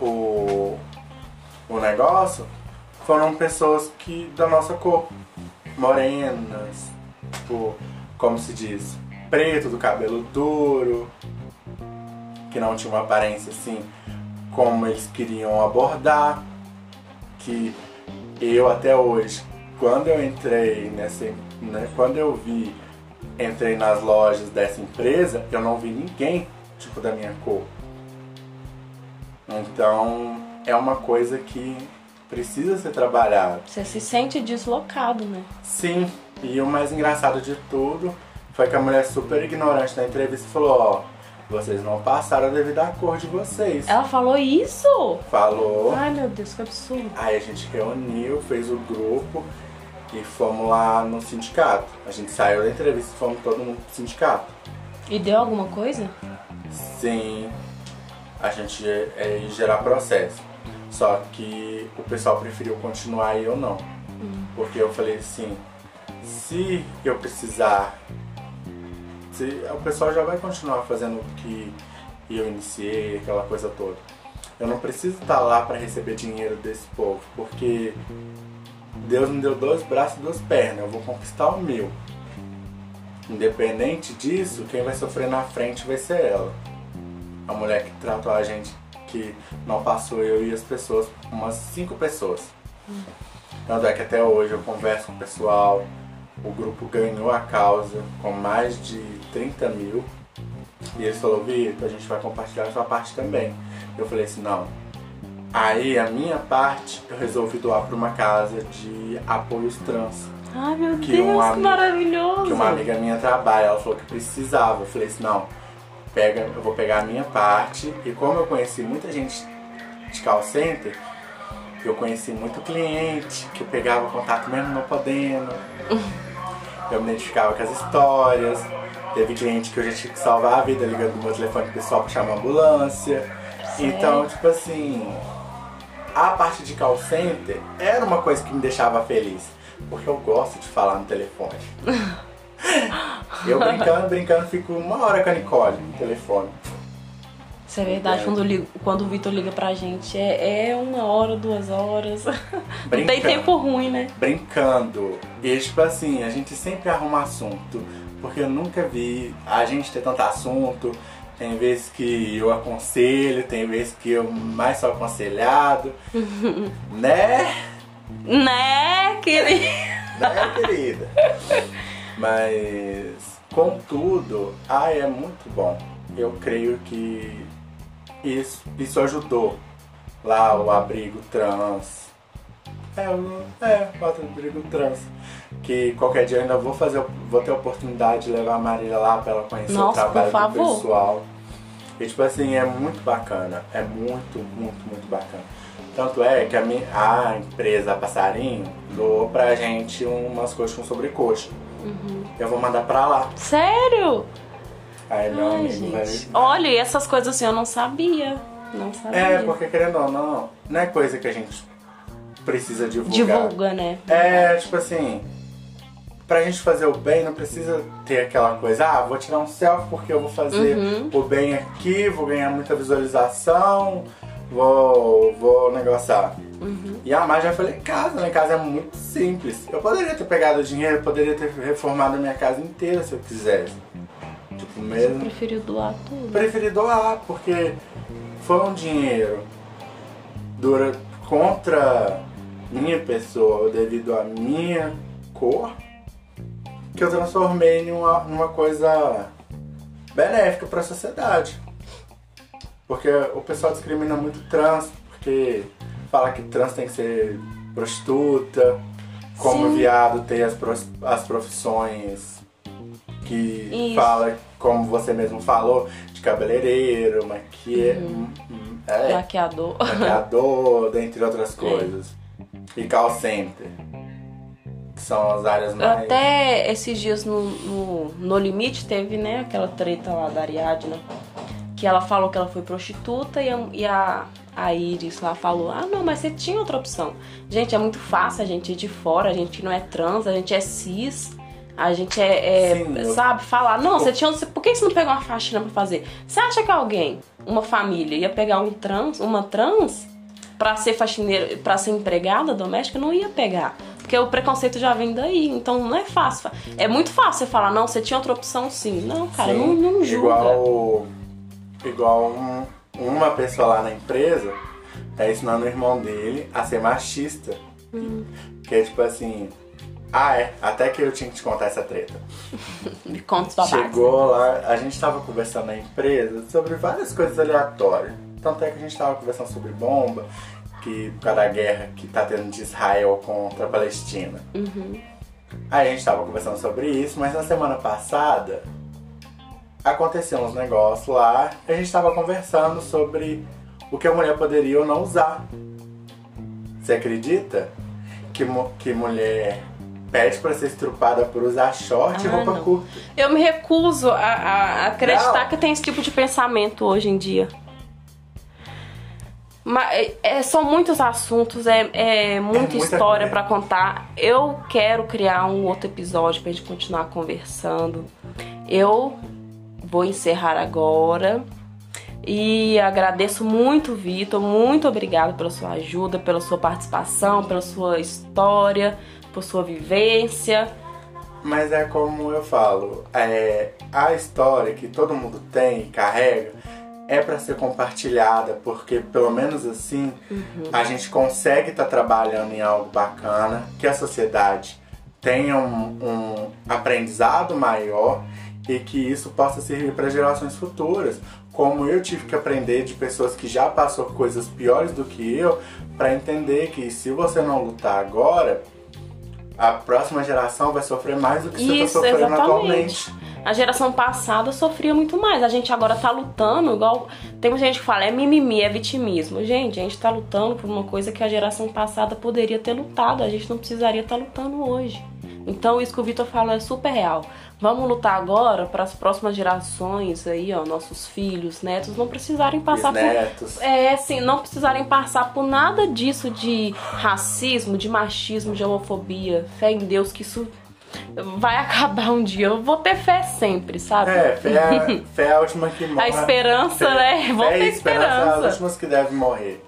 o, o negócio foram pessoas que da nossa cor. Morenas, tipo, como se diz, preto, do cabelo duro, que não tinha uma aparência assim como eles queriam abordar, que eu até hoje, quando eu entrei nessa, né, quando eu vi, entrei nas lojas dessa empresa, eu não vi ninguém tipo da minha cor. Então é uma coisa que precisa ser trabalhada. Você se sente deslocado, né? Sim, e o mais engraçado de tudo foi que a mulher super ignorante na entrevista falou, ó, vocês não passaram devido à cor de vocês. Ela falou isso? Falou. Ai meu Deus, que absurdo. Aí a gente reuniu, fez o grupo e fomos lá no sindicato. A gente saiu da entrevista e fomos todo mundo pro sindicato. E deu alguma coisa? Sim, a gente ia ia gerar processo. Só que o pessoal preferiu continuar e eu não. Porque eu falei assim, se eu precisar, se, o pessoal já vai continuar fazendo o que eu iniciei, aquela coisa toda. Eu não preciso estar lá para receber dinheiro desse povo, porque Deus me deu dois braços e duas pernas, eu vou conquistar o meu. Independente disso, quem vai sofrer na frente vai ser ela. A mulher que tratou a gente, que não passou eu e as pessoas, umas cinco pessoas. Tanto é que até hoje eu converso com o pessoal, o grupo ganhou a causa com mais de 30 mil. E eles falaram, Vitor, a gente vai compartilhar a sua parte também. Eu falei assim, não. Aí a minha parte eu resolvi doar para uma casa de apoios trans. Ai meu Que Deus, que amigo- maravilhoso. Que uma amiga minha trabalha, ela falou que precisava. Eu falei assim, não, pega, eu vou pegar a minha parte. E como eu conheci muita gente de call center, eu conheci muito cliente, que eu pegava contato mesmo não podendo. Eu me identificava com as histórias. Teve cliente que eu já tinha que salvar a vida ligando no meu telefone pessoal pra chamar a ambulância. Sério? Então, tipo assim, a parte de call center era uma coisa que me deixava feliz. Porque eu gosto de falar no telefone. eu brincando, brincando, fico uma hora com a Nicole no telefone. Isso é verdade, quando, ligo- quando o Vitor liga pra gente, é, é uma hora, duas horas. Não tem Brincando. tempo ruim, né? brincando. E tipo assim, a gente sempre arruma assunto. Porque eu nunca vi a gente ter tanto assunto. Tem vezes que eu aconselho, tem vezes que eu mais sou aconselhado. né? Né, querido? Né, querida? Mas, contudo, ai, é muito bom. Eu creio que isso, isso ajudou. Lá o abrigo trans. É, o- é, o abrigo trans. Que qualquer dia eu ainda vou fazer, vou ter a oportunidade de levar a Marília lá pra ela conhecer Nossa, o trabalho do pessoal. E tipo assim, é muito bacana. É muito, muito, muito bacana. Tanto é que a, mi- a empresa Passarinho doou pra gente umas coxas com sobrecoxa. Uhum. Eu vou mandar pra lá. Sério? Aí meu Ai, amigo vai. Olha, e essas coisas assim eu não sabia. Não sabia. É, porque querendo ou não, não é coisa que a gente precisa divulgar. Divulga, né? É, tipo assim, pra gente fazer o bem não precisa ter aquela coisa, ah, vou tirar um selfie porque eu vou fazer Uhum. o bem aqui, vou ganhar muita visualização, vou, vou negociar. Uhum. E a mais já falei em casa, né? Em casa é muito simples. Eu poderia ter pegado o dinheiro, eu poderia ter reformado a minha casa inteira se eu quisesse. Tipo, mesmo. Preferiu doar tudo. Preferi doar, porque foi um dinheiro dura, contra minha pessoa devido à minha cor que eu transformei numa, numa coisa benéfica para a sociedade. Porque o pessoal discrimina muito trans, porque fala que trans tem que ser prostituta, como Sim. viado tem as, as profissões que Isso. fala, como você mesmo falou, de cabeleireiro, maquia, Uhum. é, Maquiador. maquiador, dentre outras coisas. E call center, que são as áreas mais... Até esses dias no, no, no Limite teve, né, aquela treta lá da Ariadna. Que ela falou que ela foi prostituta e a, e a, a Iris lá falou: Ah, não, mas você tinha outra opção. Gente, é muito fácil a gente ir de fora, a gente não é trans, a gente é cis. A gente é, é, Sim, sabe, falar, não, você tinha. Por que você não pegou uma faxina pra fazer? Você acha que alguém, uma família, ia pegar um trans, uma trans, pra ser faxineira, pra ser empregada doméstica? Não ia pegar. Porque o preconceito já vem daí. Então não é fácil. É muito fácil você falar, não, você tinha outra opção sim. Não, cara, Sim, não, não julga. Igual, igual um- uma pessoa lá na empresa tá ensinando o irmão dele a ser machista. Que é tipo assim. Ah, é. Até que eu tinha que te contar essa treta. Me conta babados. Chegou lá, a gente tava conversando na empresa sobre várias coisas aleatórias. Tanto é que a gente tava conversando sobre bomba, que por causa da guerra que tá tendo de Israel contra a Palestina. Uhum. Aí a gente tava conversando sobre isso, mas na semana passada aconteceu uns negócios lá e a gente tava conversando sobre o que a mulher poderia ou não usar. Você acredita que, que mulher pede pra ser estrupada por usar short e Ah, roupa não. curta? Eu me recuso a, a- acreditar Não. que tem esse tipo de pensamento hoje em dia. Mas é- é- são muitos assuntos, é, é muita muita história pra contar. Eu quero criar um outro episódio pra gente continuar conversando. Eu vou encerrar agora. E agradeço muito, Vitor. Muito obrigada pela sua ajuda, pela sua participação, pela sua história, por sua vivência. Mas é como eu falo, é, a história que todo mundo tem e carrega é pra ser compartilhada, porque pelo menos assim a gente consegue estar trabalhando em algo bacana, que a sociedade tenha um, um aprendizado maior e que isso possa servir para gerações futuras. Como eu tive que aprender de pessoas que já passou coisas piores do que eu, para entender que se você não lutar agora, a próxima geração vai sofrer mais do que você está sofrendo exatamente. atualmente. A geração passada sofria muito mais. A gente agora tá lutando, igual. Tem muita gente que fala, é mimimi, é vitimismo. Gente, a gente tá lutando por uma coisa que a geração passada poderia ter lutado. A gente não precisaria estar lutando hoje. Então, isso que o Vitor falou é super real. Vamos lutar agora para as próximas gerações aí, ó, nossos filhos, netos, não precisarem passar por netos. é, assim, não precisarem passar por nada disso de racismo, de machismo, de homofobia. Fé em Deus que isso vai acabar um dia. Eu vou ter fé sempre, sabe? É, fé é, fé é a última que morre. A esperança, Fé- né? Vamos fé ter e esperança. é as esperança. últimas que devem morrer.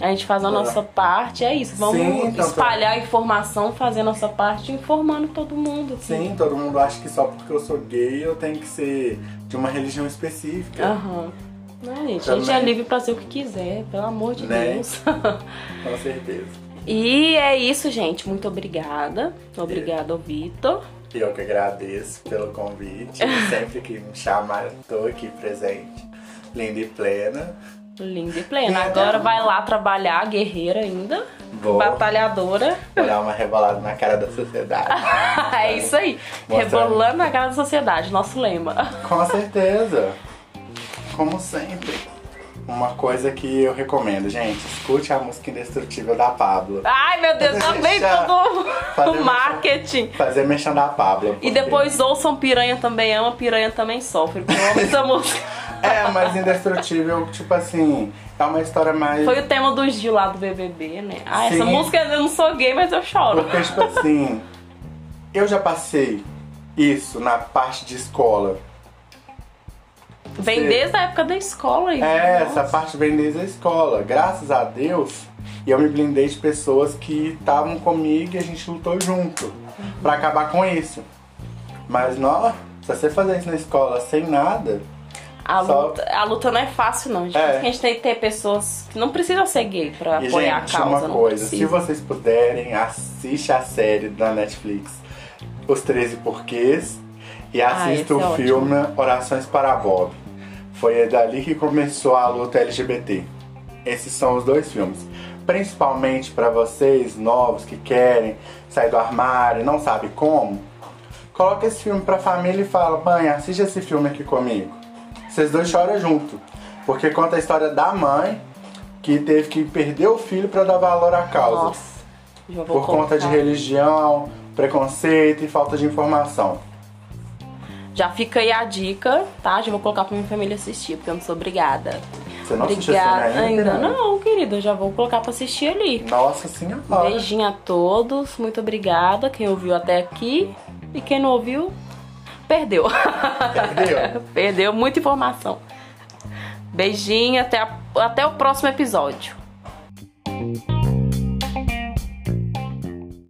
A gente faz a nossa parte, é isso. Vamos Sim, então, espalhar a informação, fazer a nossa parte, informando todo mundo. assim. Sim, todo mundo acha que só porque eu sou gay eu tenho que ser de uma religião específica. Aham. Não, gente, a gente é livre pra ser o que quiser, pelo amor de Né? Deus. Com certeza. e é isso, gente. Muito obrigada. Obrigada, Vitor. E eu que agradeço pelo convite. Sempre que me chamar, eu tô aqui presente. Linda e plena. Linda e plena. Agora vai lá trabalhar, guerreira ainda. Vou. Batalhadora. Vou dar uma rebolada na cara da sociedade. é isso aí. Rebolando na cara da sociedade, nosso lema. Com certeza. Como sempre. Uma coisa que eu recomendo, gente, escute a música indestrutível da Pablo. Ai, meu Deus, Fazer também mexer- todo o mexer- marketing. Fazer mexendo da Pablo. E porque- depois ouçam Piranha também ama, Piranha também sofre. Porque eu amo essa música. É, mas indestrutível, tipo assim, é uma história mais. Foi o tema do Gil lá do BBB, né? Ah, essa Sim. música eu não sou gay, mas eu choro. Porque, tipo assim, eu já passei isso na parte de escola. Vem Você- desde a época da escola aí. É, Nossa. essa parte vem desde a escola. Graças a Deus, eu me blindei de pessoas que estavam comigo e a gente lutou junto pra acabar com isso. Mas, não, se você fazer isso na escola sem nada, A Só- luta, a luta não é fácil, não. gente. É. A gente tem que ter pessoas que não precisam ser gay pra E, apoiar gente, a causa. uma coisa, se precisa. vocês puderem, assiste a série da Netflix Os 13 Porquês e Ah, assista é o ótimo. filme Orações para Bob. Foi dali que começou a luta LGBT. Esses são os dois filmes. Principalmente para vocês novos que querem sair do armário, não sabe como. Coloca esse filme pra família e fala: mãe, assiste esse filme aqui comigo. Vocês dois choram junto. Porque conta a história da mãe que teve que perder o filho para dar valor à causa. Nossa, já vou por conta de religião, preconceito e falta de informação. Já fica aí a dica, tá? Já vou colocar pra minha família assistir, porque eu não sou obrigada. Você não assistiu Obrigada. filme ainda? Ainda não, querida. Eu já vou colocar pra assistir ali. Nossa senhora. Beijinho a todos, muito obrigada. Quem ouviu até aqui e quem não ouviu, Perdeu. Perdeu. Perdeu muita informação. Beijinho, até, a, até o próximo episódio.